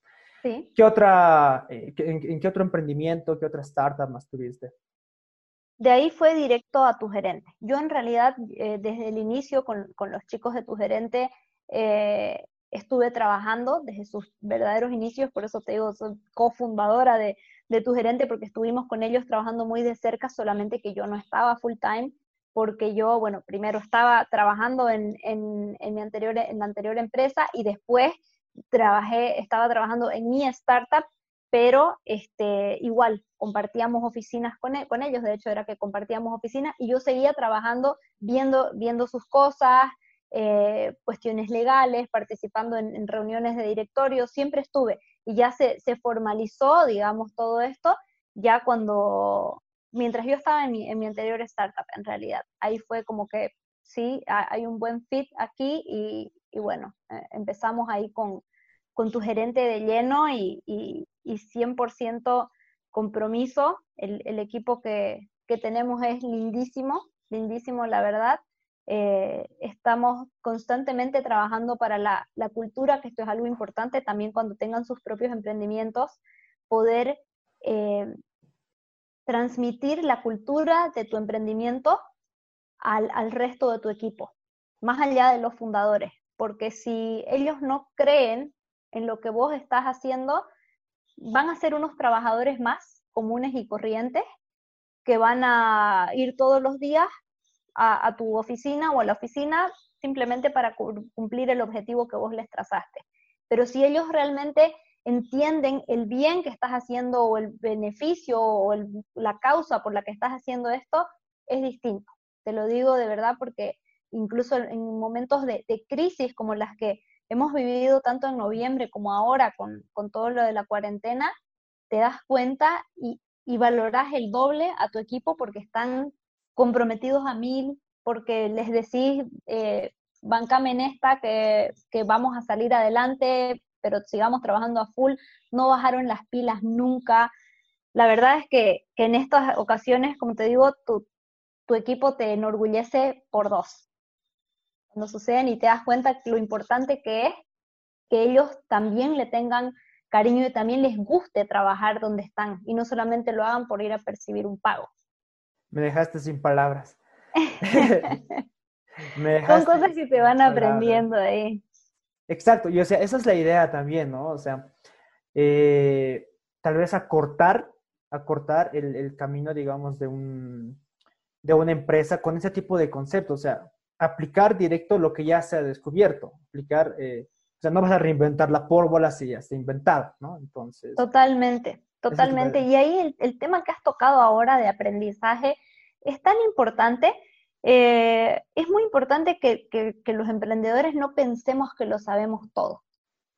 Speaker 3: Sí.
Speaker 2: ¿Qué otra, eh, en, qué otro emprendimiento, qué otra startup más tuviste?
Speaker 3: De ahí fue directo a tu gerente. Yo en realidad, eh, desde el inicio con, con, los chicos de tu gerente, estuve trabajando desde sus verdaderos inicios, por eso te digo, soy cofundadora de, de tu gerente porque estuvimos con ellos trabajando muy de cerca, solamente que yo no estaba full time porque yo, bueno, primero estaba trabajando en, en, en mi anterior, en la anterior empresa y después trabajé, estaba trabajando en mi startup, pero este, igual compartíamos oficinas con, e, con ellos, de hecho era que compartíamos oficinas y yo seguía trabajando, viendo, viendo sus cosas, eh, cuestiones legales, participando en, reuniones de directorio, siempre estuve. Y ya se, se, formalizó, digamos, todo esto, ya cuando, mientras yo estaba en mi, en mi anterior startup, en realidad, ahí fue como que sí, hay un buen fit aquí y, y bueno, eh, empezamos ahí con, con, tu gerente de lleno y, y, y 100% compromiso, el, el equipo que, que tenemos es lindísimo, lindísimo la verdad, eh, estamos constantemente trabajando para la, cultura, que esto es algo importante también cuando tengan sus propios emprendimientos, poder eh, transmitir la cultura de tu emprendimiento al, al resto de tu equipo, más allá de los fundadores, porque si ellos no creen en lo que vos estás haciendo, van a ser unos trabajadores más comunes y corrientes que van a ir todos los días a, tu oficina o a la oficina simplemente para cumplir el objetivo que vos les trazaste. Pero si ellos realmente entienden el bien que estás haciendo o el beneficio o la causa por la que estás haciendo esto, es distinto. Te lo digo de verdad porque incluso en momentos de, crisis como las que hemos vivido tanto en noviembre como ahora con, todo lo de la cuarentena, te das cuenta y, valoras el doble a tu equipo porque están comprometidos a mil, porque les decís, eh, bancame en esta, que, vamos a salir adelante, pero sigamos trabajando a full, no bajaron las pilas nunca. La verdad es que, en estas ocasiones, como te digo, tu, tu equipo te enorgullece por dos. Cuando suceden y te das cuenta lo importante que es que ellos también le tengan cariño y también les guste trabajar donde están y no solamente lo hagan por ir a percibir un pago.
Speaker 2: Me dejaste sin palabras.
Speaker 3: Son cosas que se van aprendiendo ahí.
Speaker 2: Exacto, y o sea, esa es la idea también, ¿no? O sea, eh, tal vez acortar, acortar el, el, camino, digamos, de, un, de una empresa con ese tipo de conceptos, o sea, aplicar directo lo que ya se ha descubierto, aplicar, eh, o sea, no vas a reinventar la pólvora si ya está ¿no? Entonces.
Speaker 3: Totalmente, totalmente. Y ahí el, el, tema que has tocado ahora de aprendizaje es tan importante. Eh, es muy importante que, los emprendedores no pensemos que lo sabemos todo.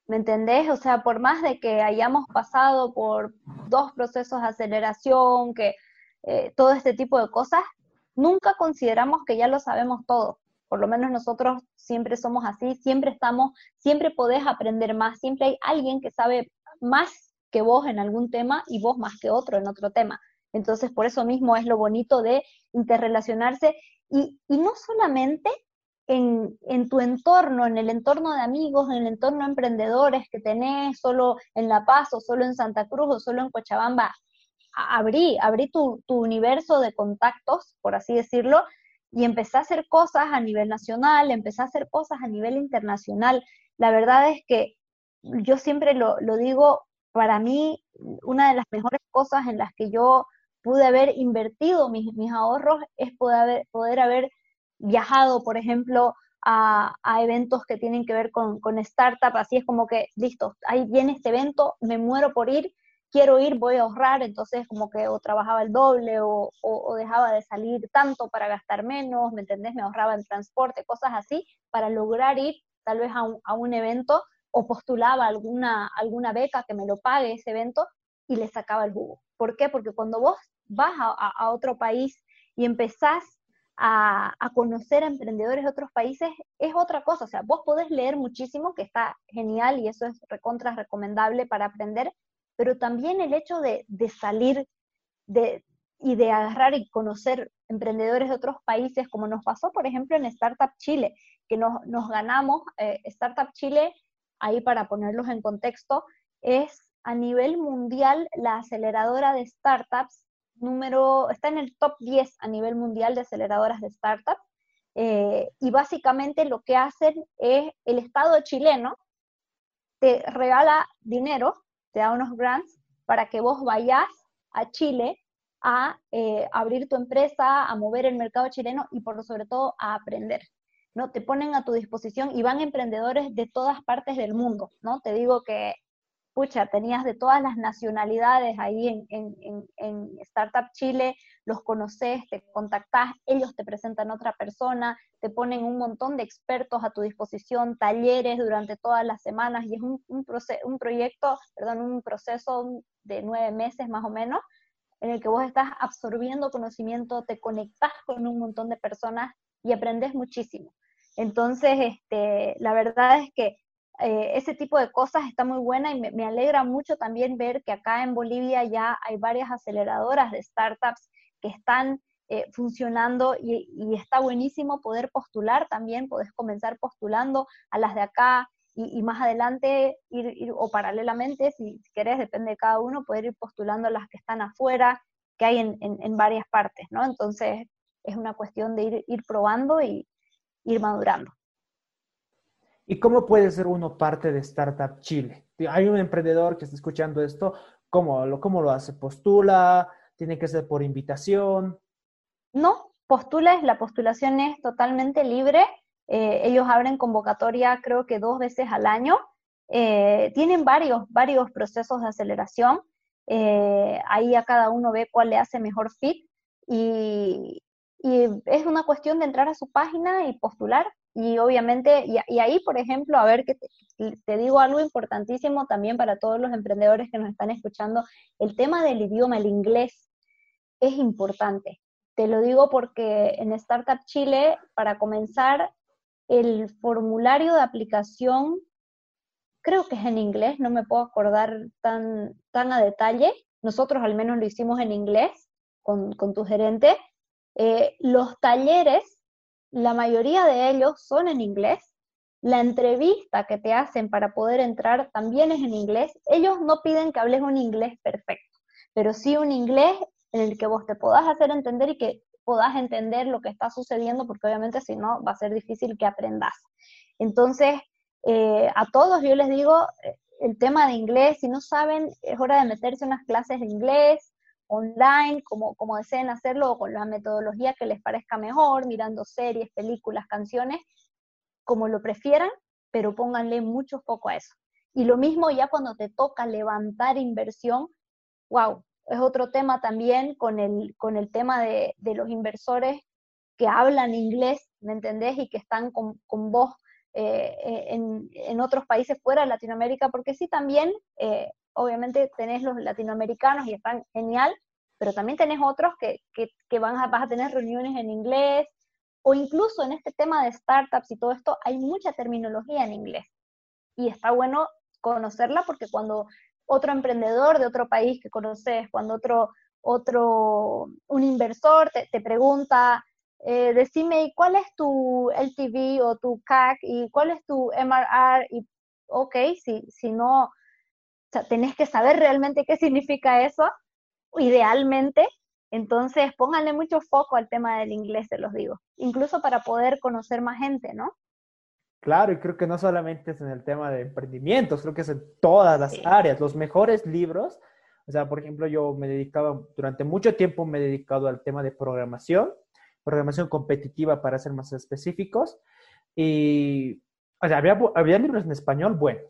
Speaker 3: ¿Me entendés? O sea, por más de que hayamos pasado por dos procesos de aceleración, que eh, todo este tipo de cosas, nunca consideramos que ya lo sabemos todo. Por lo menos nosotros siempre somos así, siempre estamos, siempre podés aprender más, siempre hay alguien que sabe más que vos en algún tema y vos más que otro en otro tema. Entonces, por eso mismo es lo bonito de interrelacionarse y, no solamente en, tu entorno, en el entorno de amigos, en el entorno de emprendedores que tenés solo en La Paz o solo en Santa Cruz o solo en Cochabamba, abrí, abrí tu, tu universo de contactos, por así decirlo, y empecé a hacer cosas a nivel nacional, empecé a hacer cosas a nivel internacional. La verdad es que yo siempre lo, lo digo, para mí, una de las mejores cosas en las que yo pude haber invertido mis, mis ahorros es poder haber, poder haber viajado, por ejemplo, a, a, eventos que tienen que ver con, con así es como que, listo, ahí viene este evento, me muero por ir, quiero ir, voy a ahorrar, entonces como que o trabajaba el doble o, o, o dejaba de salir tanto para gastar menos, ¿me entendés? Me ahorraba en transporte, cosas así, para lograr ir tal vez a un, a un evento o postulaba alguna, alguna beca que me lo pague ese evento y le sacaba el jugo. ¿Por qué? Porque cuando vos vas a, otro país y empezás a, a, conocer a emprendedores de otros países es otra cosa. O sea, vos podés leer muchísimo, que está genial y eso es recontra recomendable para aprender, pero también el hecho de, de salir de, y de agarrar y conocer emprendedores de otros países, como nos pasó, por ejemplo, en Startup Chile, que nos, nos ganamos, eh, Startup Chile, ahí para ponerlos en contexto, es a nivel mundial la aceleradora de startups número, está en el top 10 a nivel mundial de aceleradoras de startups. Eh, y básicamente lo que hacen es el Estado chileno te regala dinero, te da unos grants para que vos vayas a Chile a eh, abrir tu empresa, a mover el mercado chileno y por sobre todo a aprender. ¿no? Te ponen a tu disposición y van emprendedores de todas partes del mundo, ¿no? Te digo que pucha, tenías de todas las nacionalidades ahí en, en, en, Startup Chile, los conoces, te contactás, ellos te presentan otra persona, te ponen un montón de expertos a tu disposición, talleres durante todas las semanas y es un, un, un proyecto, perdón, un proceso de nueve meses más o menos, en el que vos estás absorbiendo conocimiento, te conectás con un montón de personas y aprendes muchísimo. Entonces, este, la verdad es que eh, ese tipo de cosas está muy buena y me, alegra mucho también ver que acá en Bolivia ya hay varias aceleradoras de startups que están eh, funcionando y, está buenísimo poder postular también, podés comenzar postulando a las de acá y, más adelante ir, o paralelamente, si, si querés, depende de cada uno, poder ir postulando a las que están afuera, que hay en, en, en varias partes, ¿no? Entonces es una cuestión de ir, ir probando y ir madurando.
Speaker 2: ¿Y cómo puede ser uno parte de Startup Chile? Hay un emprendedor que está escuchando esto, ¿cómo lo, cómo lo hace? ¿Postula? ¿Tiene que ser por invitación?
Speaker 3: No, postula, la postulación es totalmente libre. Eh, ellos abren convocatoria creo que dos veces al año. Eh, tienen varios, varios procesos de aceleración. Eh, ahí a cada uno ve cuál le hace mejor fit. Y, y es una cuestión de entrar a su página y postular y obviamente, y, y, ahí, por ejemplo, a ver que te, te, digo algo importantísimo también para todos los emprendedores que nos están escuchando, el tema del idioma, el inglés, es importante. Te lo digo porque en Startup Chile, para comenzar, el formulario de aplicación, creo que es en inglés, no me puedo acordar tan, tan a detalle, nosotros al menos lo hicimos en inglés con, con tu gerente. Eh, los talleres la mayoría de ellos son en inglés. La entrevista que te hacen para poder entrar también es en inglés. Ellos no piden que hables un inglés perfecto, pero sí un inglés en el que vos te podás hacer entender y que podás entender lo que está sucediendo, porque obviamente si no va a ser difícil que aprendas. Entonces, eh, a todos yo les digo, eh, el tema de inglés, si no saben, es hora de meterse en unas clases de inglés online, como, como deseen hacerlo, con la metodología que les parezca mejor, mirando series, películas, canciones, como lo prefieran, pero pónganle mucho foco a eso. Y lo mismo ya cuando te toca levantar inversión, wow, es otro tema también con el, con el tema de, los inversores que hablan inglés, ¿me entendés? Y que están con, con vos eh, eh, en, otros países fuera de Latinoamérica, porque sí también, eh, obviamente tenés los latinoamericanos y están genial, pero también tenés otros que, que, van a, vas a tener reuniones en inglés, o incluso en este tema de startups y todo esto, hay mucha terminología en inglés. Y está bueno conocerla porque cuando otro emprendedor de otro país que conoces, cuando otro, otro, un inversor te, pregunta, eh, decime cuál es tu LTV o tu CAC y cuál es tu MRR y ok, si, si no, sea, tenés que saber realmente qué significa eso, idealmente, entonces pónganle mucho foco al tema del inglés, se los digo, incluso para poder conocer más gente, ¿no?
Speaker 2: Claro, y creo que no solamente es en el tema de emprendimientos, creo que es en todas las áreas. Los mejores libros, o sea, por ejemplo, yo me dedicaba, durante mucho tiempo me he dedicado al tema de programación, programación competitiva para ser más específicos, y, o sea, había, había libros en español buenos,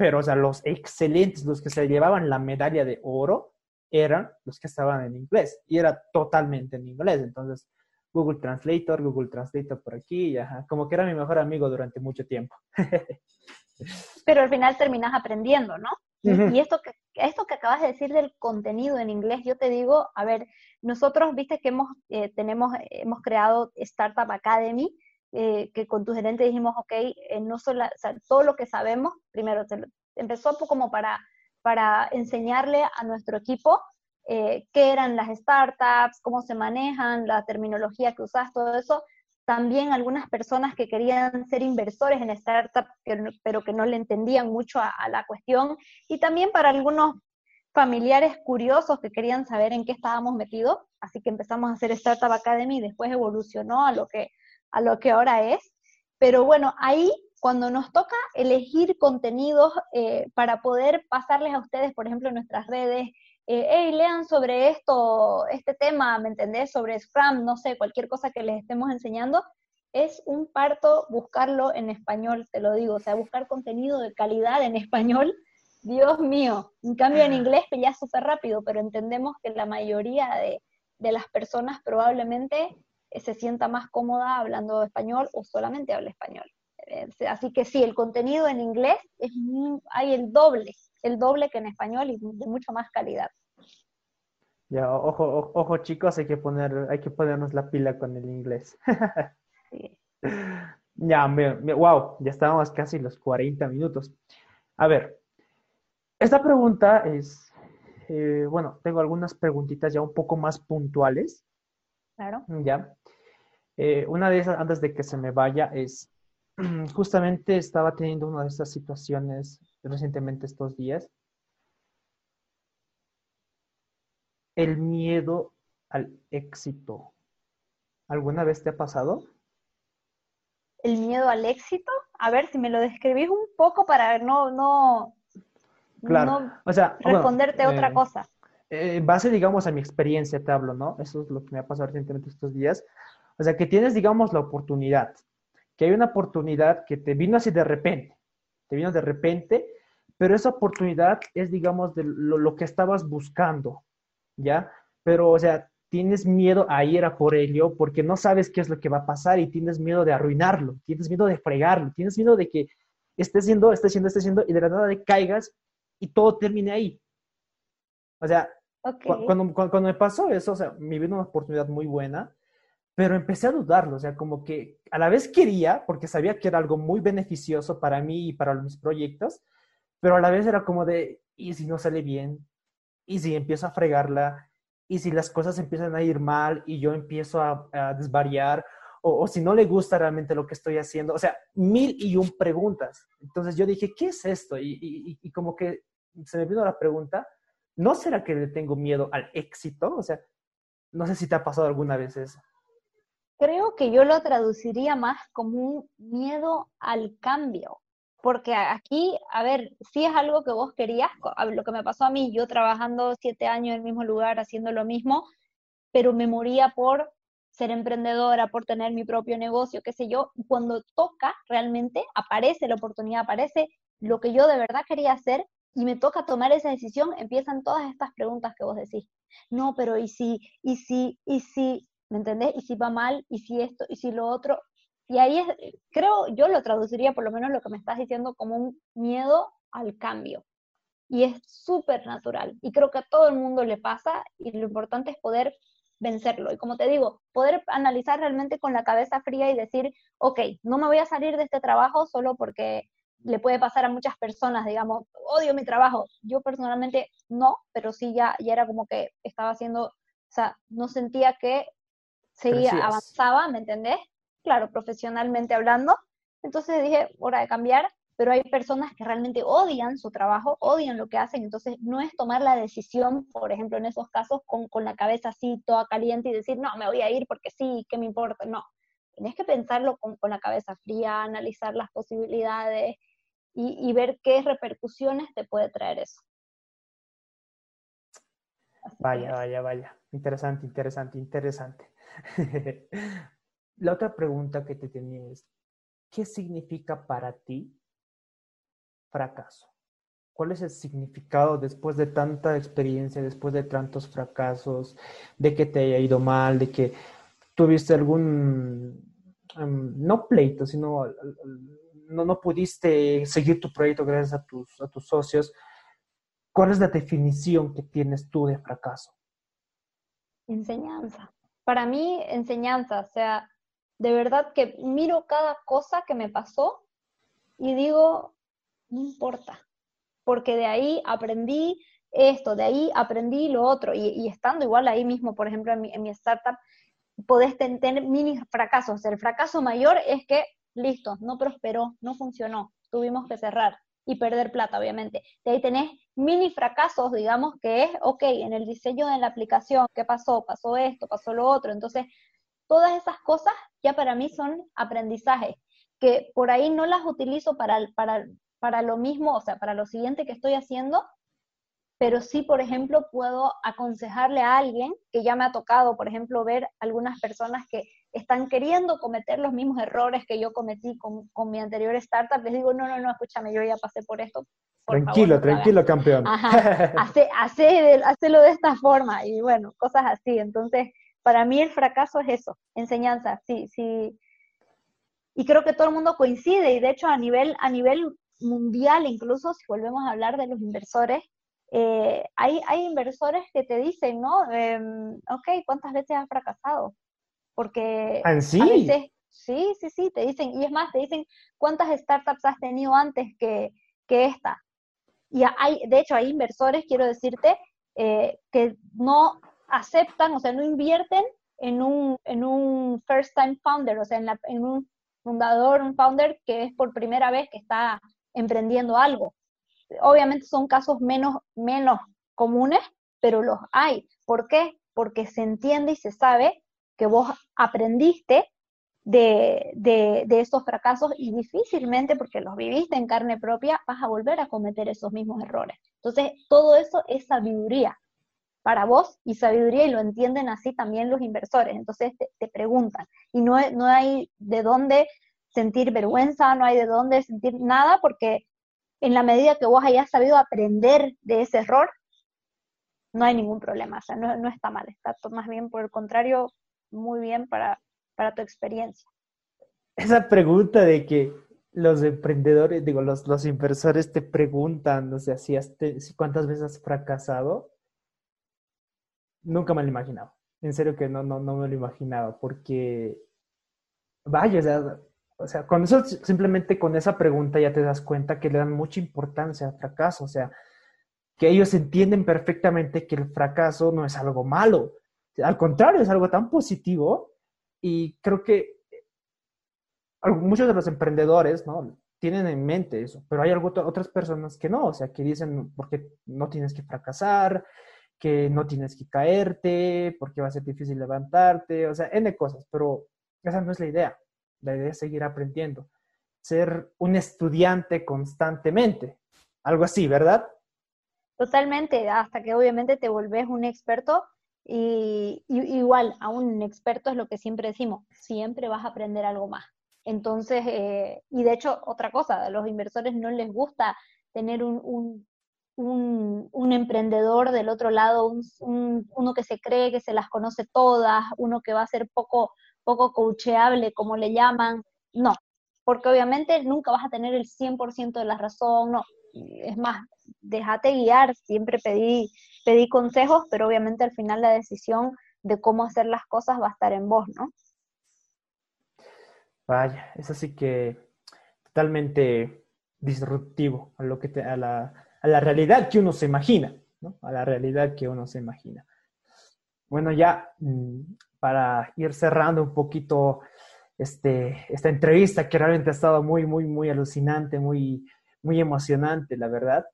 Speaker 2: pero, o sea, los excelentes, los que se llevaban la medalla de oro, eran los que estaban en inglés, y era totalmente en inglés, entonces Google Translator, Google Translator por aquí, ajá, como que era mi mejor amigo durante mucho tiempo.
Speaker 3: Pero al final terminas aprendiendo, ¿no? Y esto que, esto que acabas de decir del contenido en inglés, yo te digo, a ver, nosotros, viste que hemos, eh, tenemos, hemos creado Startup Academy, eh, que con tu gerente dijimos, ok, eh, no solo, o sea, todo lo que sabemos, primero, empezó como para, para enseñarle a nuestro equipo eh, qué eran las startups, cómo se manejan, la terminología que usas, todo eso. También algunas personas que querían ser inversores en startups, pero que no le entendían mucho a, la cuestión. Y también para algunos familiares curiosos que querían saber en qué estábamos metidos. Así que empezamos a hacer Startup Academy y después evolucionó a lo que, a lo que ahora es. Pero bueno, ahí cuando nos toca elegir contenidos eh, para poder pasarles a ustedes, por ejemplo, en nuestras redes, eh, hey, lean sobre esto, este tema, ¿me entendés? Sobre Scrum, no sé, cualquier cosa que les estemos enseñando, es un parto buscarlo en español, te lo digo, o sea, buscar contenido de calidad en español, Dios mío, en cambio en inglés ya súper rápido, pero entendemos que la mayoría de, las personas probablemente se sienta más cómoda hablando español o solamente habla español. Eh, así que sí, el contenido en inglés es hay el doble, el doble que en español y de mucha más calidad.
Speaker 2: Ya, ojo, ojo, chicos, hay que poner, hay que ponernos la pila con el inglés. Ya, wow, ya estábamos casi los 40 minutos. A ver, esta pregunta es, eh, bueno, tengo algunas preguntitas ya un poco más puntuales.
Speaker 3: Claro.
Speaker 2: Ya. Eh, una de esas, antes de que se me vaya, es, justamente estaba teniendo una de estas situaciones recientemente estos días el miedo al éxito. ¿Alguna vez te ha pasado?
Speaker 3: El miedo al éxito. A ver, si me lo describís un poco para no, no,
Speaker 2: claro. o sea,
Speaker 3: responderte otra
Speaker 2: eh,
Speaker 3: cosa.
Speaker 2: Eh, en base, digamos, a mi experiencia te hablo, ¿no? Eso es lo que me ha pasado recientemente estos días. O sea, que tienes, digamos, la oportunidad, que hay una oportunidad que te vino así de repente, te vino de repente, pero esa oportunidad es, digamos, de lo que estabas buscando, ¿ya? Pero, o sea, tienes miedo a ir a por ello porque no sabes qué es lo que va a pasar y tienes miedo de arruinarlo, tienes miedo de fregarlo, tienes miedo de que estés haciendo, estés haciendo, estés haciendo y de la nada de caigas y todo termine ahí. O sea, cuando, cuando, me pasó eso, o sea, me vino una oportunidad muy buena, pero empecé a dudarlo, o sea, como que a la vez quería, porque sabía que era algo muy beneficioso para mí y para mis proyectos, pero a la vez era como de, ¿y si no sale bien? y si empiezo a fregarla, y si las cosas empiezan a ir mal y yo empiezo a, desvariar, o, si no le gusta realmente lo que estoy haciendo, o sea, mil y un preguntas. Entonces yo dije, ¿qué es esto? Y, como que se me vino la pregunta ¿no será que le tengo miedo al éxito? O sea, no sé si te ha pasado alguna vez eso.
Speaker 3: Creo que yo lo traduciría más como un miedo al cambio, porque aquí, a ver, si es algo que vos querías, lo que me pasó a mí, yo trabajando siete años en el mismo lugar, haciendo lo mismo, pero me moría por ser emprendedora, por tener mi propio negocio, qué sé yo, cuando toca realmente, aparece la oportunidad, aparece lo que yo de verdad quería hacer y me toca tomar esa decisión, empiezan todas estas preguntas que vos decís. No, pero ¿y si, y si, y si, ¿me entendés? ¿Y si va mal? ¿Y si esto? ¿Y si lo otro? Y ahí es, creo, yo lo traduciría por lo menos lo que me estás diciendo como un miedo al cambio. Y es súper natural. Y creo que a todo el mundo le pasa y lo importante es poder vencerlo. Y como te digo, poder analizar realmente con la cabeza fría y decir, ok, no me voy a salir de este trabajo solo porque le puede pasar a muchas personas, digamos, odio mi trabajo. Yo personalmente no, pero sí ya, ya era como que estaba haciendo, o sea, no sentía que seguía, avanzaba, ¿me entendés? Claro, profesionalmente hablando. Entonces dije, hora de cambiar, pero hay personas que realmente odian su trabajo, odian lo que hacen, entonces no es tomar la decisión, por ejemplo, en esos casos, con, con la cabeza así, toda caliente y decir, no, me voy a ir porque sí, ¿qué me importa? No, tienes que pensarlo con, con la cabeza fría, analizar las posibilidades y, y, ver qué repercusiones te puede traer eso.
Speaker 2: vaya, vaya, vaya. Interesante, interesante, interesante. la otra pregunta que te tenía es, ¿qué significa para ti fracaso? ¿Cuál es el significado después de tanta experiencia, después de tantos fracasos, de que te haya ido mal, de que tuviste algún, em, no pleito, sino no, no pudiste seguir tu proyecto gracias a tus, a tus socios? ¿Cuál es la definición que tienes tú de fracaso?
Speaker 3: Enseñanza. Para mí, enseñanza, o sea, de verdad que miro cada cosa que me pasó y digo, no importa, porque de ahí aprendí esto, de ahí aprendí lo otro, y, estando igual ahí mismo, por ejemplo, en mi, startup, podés tener mini fracasos. El fracaso mayor es que, listo, no prosperó, no funcionó, tuvimos que cerrar y perder plata, obviamente. De ahí tenés mini fracasos, digamos, que es, ok, en el diseño de la aplicación, ¿qué pasó? Pasó esto, pasó lo otro. Entonces, todas esas cosas ya para mí son aprendizajes, que por ahí no las utilizo para, para para lo mismo, o sea, para lo siguiente que estoy haciendo, pero sí, por ejemplo, puedo aconsejarle a alguien que ya me ha tocado, por ejemplo, ver algunas personas que están queriendo cometer los mismos errores que yo cometí con, mi anterior startup, les digo, no, no, no, escúchame, yo ya pasé por esto.
Speaker 2: tranquilo, tranquilo, campeón.
Speaker 3: Ajá, hace, hace, hacelo de esta forma y bueno, cosas así. Entonces, para mí el fracaso es eso, enseñanza, sí, sí. Y creo que todo el mundo coincide y de hecho a nivel, a nivel mundial, incluso si volvemos a hablar de los inversores, eh, hay, hay inversores que te dicen, ¿no? Em, ok, ¿cuántas veces has fracasado? Porque
Speaker 2: ¿Ah, sí? a veces,
Speaker 3: sí, sí, sí, te dicen, y es más, te dicen cuántas startups has tenido antes que, que esta. Y hay, de hecho, hay inversores, quiero decirte, eh, que no aceptan, o sea, no invierten en un, en un first time founder, o sea, en, la, en un fundador, un founder que es por primera vez que está emprendiendo algo. Obviamente son casos menos, menos comunes, pero los hay. ¿Por qué? Porque se entiende y se sabe que vos aprendiste de, de, de, esos fracasos y difícilmente, porque los viviste en carne propia, vas a volver a cometer esos mismos errores. Entonces, todo eso es sabiduría para vos y sabiduría y lo entienden así también los inversores. Entonces, te, te preguntan y no, no hay de dónde sentir vergüenza, no hay de dónde sentir nada, porque en la medida que vos hayas sabido aprender de ese error, no hay ningún problema, o sea, no, está mal, está más bien por el contrario, muy bien para, para tu experiencia.
Speaker 2: Esa pregunta de que los emprendedores, digo, los, los inversores te preguntan, o sea, si, si cuántas veces has fracasado, nunca me lo he imaginado. En serio que no, no, no me lo he imaginado, porque, vaya, o sea, o sea, con eso, simplemente con esa pregunta ya te das cuenta que le dan mucha importancia al fracaso. O sea, que ellos entienden perfectamente que el fracaso no es algo malo. Al contrario, es algo tan positivo. Y creo que muchos de los emprendedores, ¿no? tienen en mente eso, pero hay algo, otras personas que no, o sea, que dicen, porque no tienes que fracasar, que no tienes que caerte, porque va a ser difícil levantarte, o sea, N cosas, pero esa no es la idea. La idea es seguir aprendiendo, ser un estudiante constantemente, algo así, ¿verdad?
Speaker 3: Totalmente, hasta que obviamente te volvés un experto y, igual a un experto es lo que siempre decimos, siempre vas a aprender algo más. Entonces, eh, y de hecho, otra cosa, a los inversores no les gusta tener un, un, emprendedor del otro lado, uno que se cree que se las conoce todas, uno que va a ser poco, poco coacheable, como le llaman. No, porque obviamente nunca vas a tener el 100% de la razón, no. Es más, déjate guiar, siempre pedí, pedí consejos, pero obviamente al final la decisión de cómo hacer las cosas va a estar en vos, ¿no?
Speaker 2: Vaya, es así que totalmente disruptivo a lo que te, a la, a la realidad que uno se imagina, ¿no? A la realidad que uno se imagina. Bueno, ya mm, para ir cerrando un poquito este, esta entrevista que realmente ha estado muy, muy, muy alucinante, muy, muy emocionante, la verdad.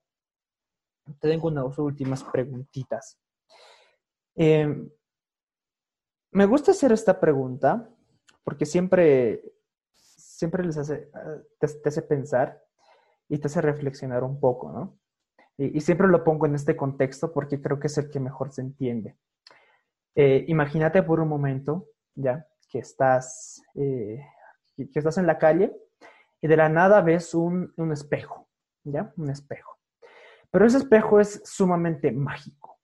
Speaker 2: Te tengo unas últimas preguntitas. Em, me gusta hacer esta pregunta porque siempre, siempre les hace, te hace pensar y te hace reflexionar un poco, ¿no? Y, siempre lo pongo en este contexto porque creo que es el que mejor se entiende. Eh, imagínate por un momento, ya, que estás, eh, que estás en la calle y de la nada ves un, un espejo, ¿ya? Un espejo. Pero ese espejo es sumamente mágico.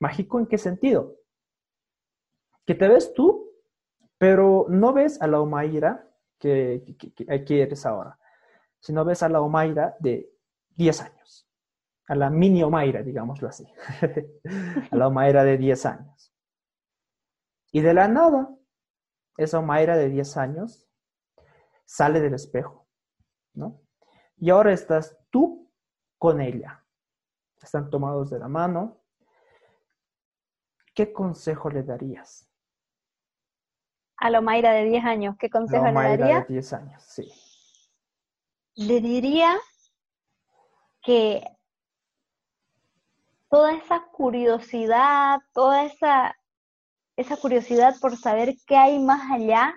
Speaker 2: ¿Mágico en qué sentido? Que te ves tú, pero no ves a la Omaira que, eres ahora, sino ves a la Omaira de 10 años a la mini Omaira, digámoslo así, a la Omaira de 10 años. Y de la nada, esa Omaira de 10 años sale del espejo, ¿no? Y ahora estás tú con ella. Están tomados de la mano. ¿Qué consejo le darías?
Speaker 3: A la Omaira de 10 años, ¿qué consejo
Speaker 2: le
Speaker 3: daría?
Speaker 2: de 10 años, sí.
Speaker 3: Le diría que toda esa curiosidad, toda esa, esa curiosidad por saber qué hay más allá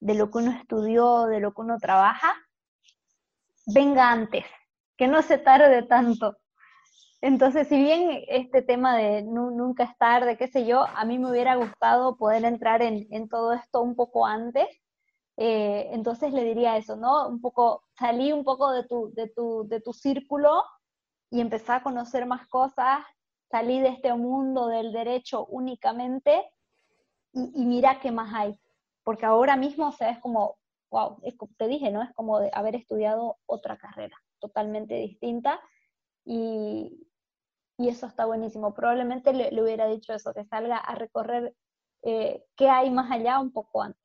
Speaker 3: de lo que uno estudió, de lo que uno trabaja, venga antes, que no se tarde tanto. Entonces, si bien este tema de nunca es tarde, qué sé yo, a mí me hubiera gustado poder entrar en, todo esto un poco antes, eh, entonces le diría eso, ¿no? Un poco, salí un poco de tu, de tu, de tu círculo y empecé a conocer más cosas, salí de este mundo del derecho únicamente y, mira qué más hay. Porque ahora mismo, o sea, es como, wow, es te dije, ¿no? Es como de haber estudiado otra carrera totalmente distinta y, y eso está buenísimo. Probablemente le, hubiera dicho eso, que salga a recorrer eh, qué hay más allá un poco antes.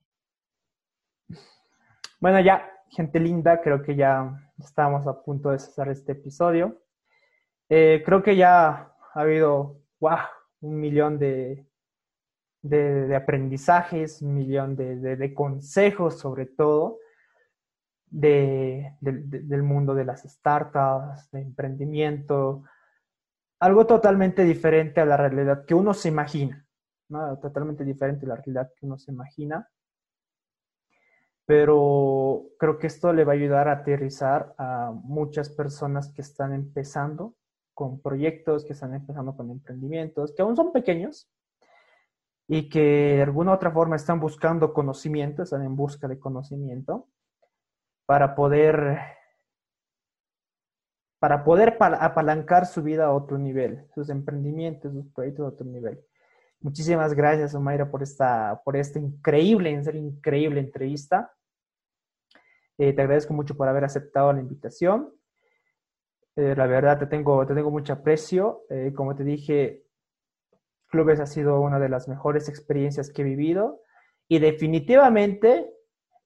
Speaker 2: Bueno, ya, gente linda, creo que ya estamos a punto de cesar este episodio. Eh, creo que ya ha habido, wow, un millón de, de, aprendizajes, un millón de, consejos sobre todo del mundo de las startups, de emprendimiento, algo totalmente diferente a la realidad que uno se imagina, ¿no? totalmente diferente a la realidad que uno se imagina. Pero creo que esto le va a ayudar a aterrizar a muchas personas que están empezando con proyectos, que están empezando con emprendimientos, que aún son pequeños y que de alguna u otra forma están buscando conocimiento, están en busca de conocimiento para poder para poder apalancar su vida a otro nivel, sus emprendimientos, sus proyectos a otro nivel. Muchísimas gracias, Omaira, por esta, por esta increíble, en serio, increíble entrevista. Eh, te agradezco mucho por haber aceptado la invitación. Eh, la verdad, te tengo, te tengo mucho aprecio. Eh, como te dije, Clubes ha sido una de las mejores experiencias que he vivido. Y definitivamente,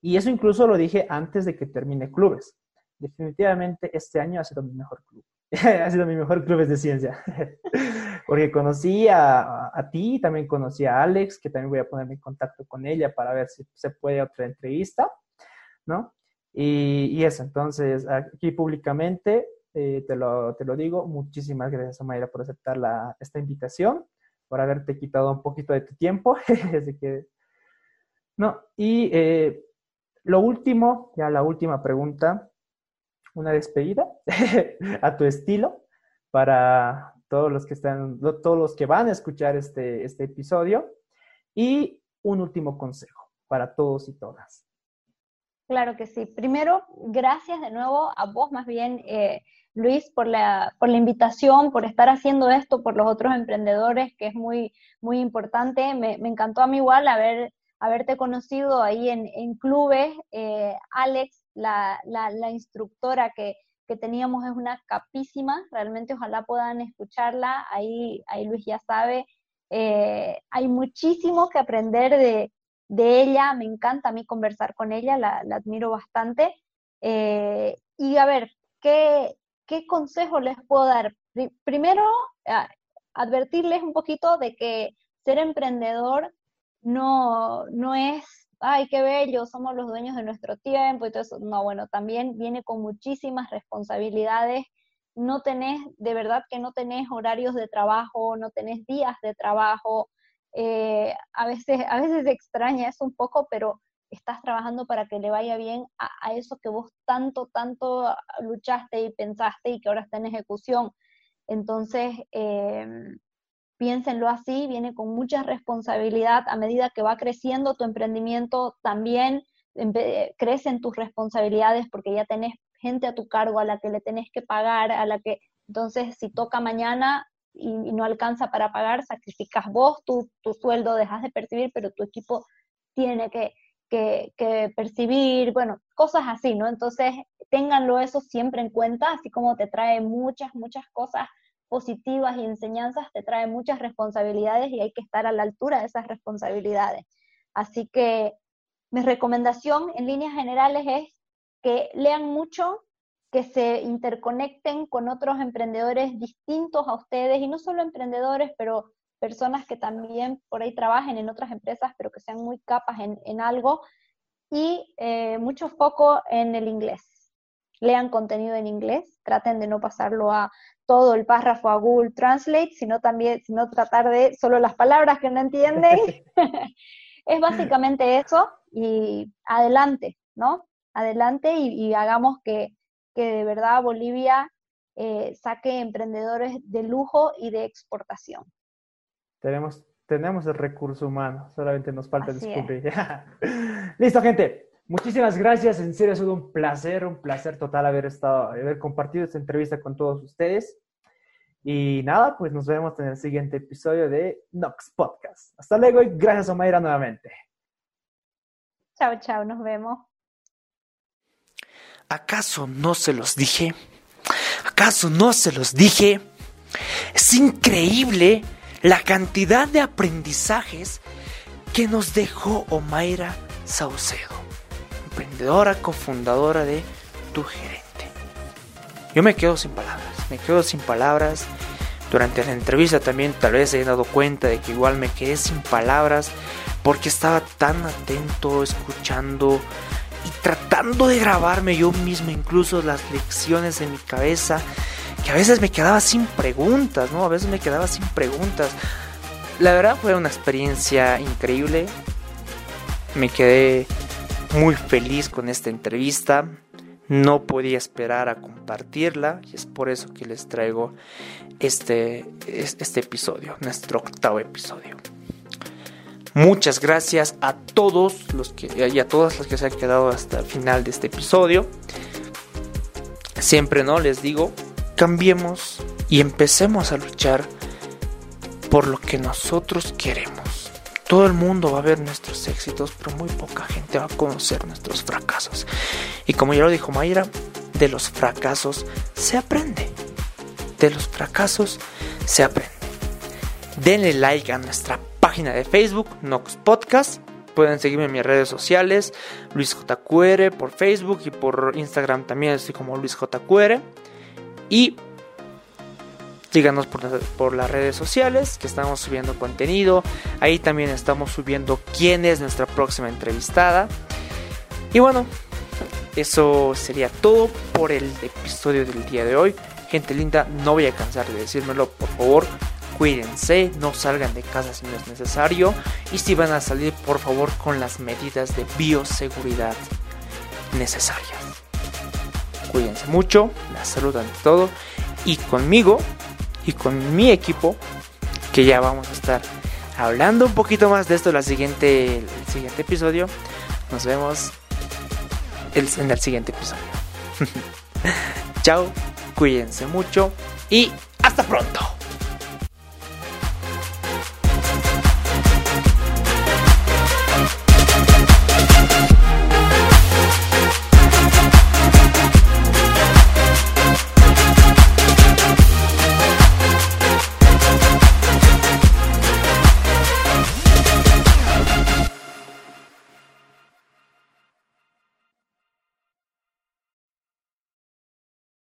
Speaker 2: y eso incluso lo dije antes de que termine Clubes, definitivamente este año ha sido mi mejor club. ha sido mi mejor Clubes de Ciencia. Porque conocí a, a, ti, también conocí a Alex, que también voy a ponerme en contacto con ella para ver si se puede otra entrevista, ¿no? Y, eso, entonces, aquí públicamente eh, te, lo, te, lo, digo, muchísimas gracias, Mayra, por aceptar la, esta invitación, por haberte quitado un poquito de tu tiempo. Así que, no, y eh, lo último, ya la última pregunta, una despedida a tu estilo para todos los que están, todos los que van a escuchar este, este episodio y un último consejo para todos y todas.
Speaker 3: Claro que sí. Primero, gracias de nuevo a vos más bien, eh, Luis, por la, por la invitación, por estar haciendo esto por los otros emprendedores, que es muy, muy importante. Me, me encantó a mí igual haber, haberte conocido ahí en, en clubes. Eh, Alex, la, la, la instructora que, que, teníamos es una capísima, realmente ojalá puedan escucharla, ahí, ahí Luis ya sabe. Eh, hay muchísimo que aprender de, de ella, me encanta a mí conversar con ella, la, admiro bastante. Eh, y a ver, ¿qué, ¿qué consejo les puedo dar? Primero, advertirles un poquito de que ser emprendedor no, no es, ay, qué bello, somos los dueños de nuestro tiempo y todo eso. No, bueno, también viene con muchísimas responsabilidades. No tenés, de verdad que no tenés horarios de trabajo, no tenés días de trabajo, eh, a, veces, a veces extraña eso un poco, pero estás trabajando para que le vaya bien a, eso que vos tanto, tanto luchaste y pensaste y que ahora está en ejecución. Entonces, em, piénsenlo así, viene con mucha responsabilidad a medida que va creciendo tu emprendimiento, también crecen tus responsabilidades porque ya tenés gente a tu cargo a la que le tenés que pagar, a la que, entonces, si toca mañana, y, no alcanza para pagar, sacrificas vos tu, tu, sueldo, dejas de percibir, pero tu equipo tiene que, que, que, percibir, bueno, cosas así, ¿no? Entonces, ténganlo eso siempre en cuenta, así como te trae muchas, muchas cosas positivas y enseñanzas, te trae muchas responsabilidades y hay que estar a la altura de esas responsabilidades. Así que mi recomendación en líneas generales es que lean mucho, que se interconecten con otros emprendedores distintos a ustedes, y no solo emprendedores, pero personas que también por ahí trabajen en otras empresas, pero que sean muy capas en, algo, y eh, mucho foco en el inglés. Lean contenido en inglés, traten de no pasarlo a todo el párrafo a Google Translate, sino también, sino tratar de solo las palabras que no entienden. es básicamente eso, y adelante, ¿no? Adelante y hagamos que, que de verdad Bolivia eh, saque emprendedores de lujo y de exportación.
Speaker 2: Tenemos, tenemos el recurso humano, solamente nos falta descubrir. Listo, gente. Muchísimas gracias, en serio ha sido un placer, un placer total haber estado, haber compartido esta entrevista con todos ustedes. Y nada, pues nos vemos en el siguiente episodio de Nox Podcast. Hasta luego y gracias a Mayra nuevamente.
Speaker 3: Chao, chao, nos vemos.
Speaker 1: ¿Acaso no se los dije? ¿Acaso no se los dije? Es increíble la cantidad de aprendizajes que nos dejó Omaira Saucedo, emprendedora, cofundadora de Tu Gerente. Yo me quedo sin palabras, me quedo sin palabras. Durante la entrevista también tal vez he dado cuenta de que igual me quedé sin palabras porque estaba tan atento, escuchando, y tratando de grabarme yo mismo incluso las lecciones en mi cabeza, que a veces me quedaba sin preguntas, ¿no? A veces me quedaba sin preguntas. La verdad fue una experiencia increíble. Me quedé muy feliz con esta entrevista. No podía esperar a compartirla y es por eso que les traigo este, este episodio, nuestro octavo episodio. Muchas gracias a todos los que y a todas las que se han quedado hasta el final de este episodio. Siempre no les digo, cambiemos y empecemos a luchar por lo que nosotros queremos. Todo el mundo va a ver nuestros éxitos, pero muy poca gente va a conocer nuestros fracasos. Y como ya lo dijo Mayra, de los fracasos se aprende. De los fracasos se aprende. Denle like a nuestra página de Facebook, Nox Podcast. Pueden seguirme en mis redes sociales, LuisJQR por Facebook y por Instagram también estoy como LuisJQR. Y síganos por, por, las redes sociales que estamos subiendo contenido. Ahí también estamos subiendo quién es nuestra próxima entrevistada. Y bueno, eso sería todo por el episodio del día de hoy. Gente linda, no voy a cansar de decírmelo, por favor, cuídense, no salgan de casa si no es necesario y si van a salir, por favor, con las medidas de bioseguridad necesarias. Cuídense mucho, la salud ante todo y conmigo y con mi equipo que ya vamos a estar hablando un poquito más de esto en la siguiente, el siguiente episodio. Nos vemos en el siguiente episodio. Chao, cuídense mucho y hasta pronto.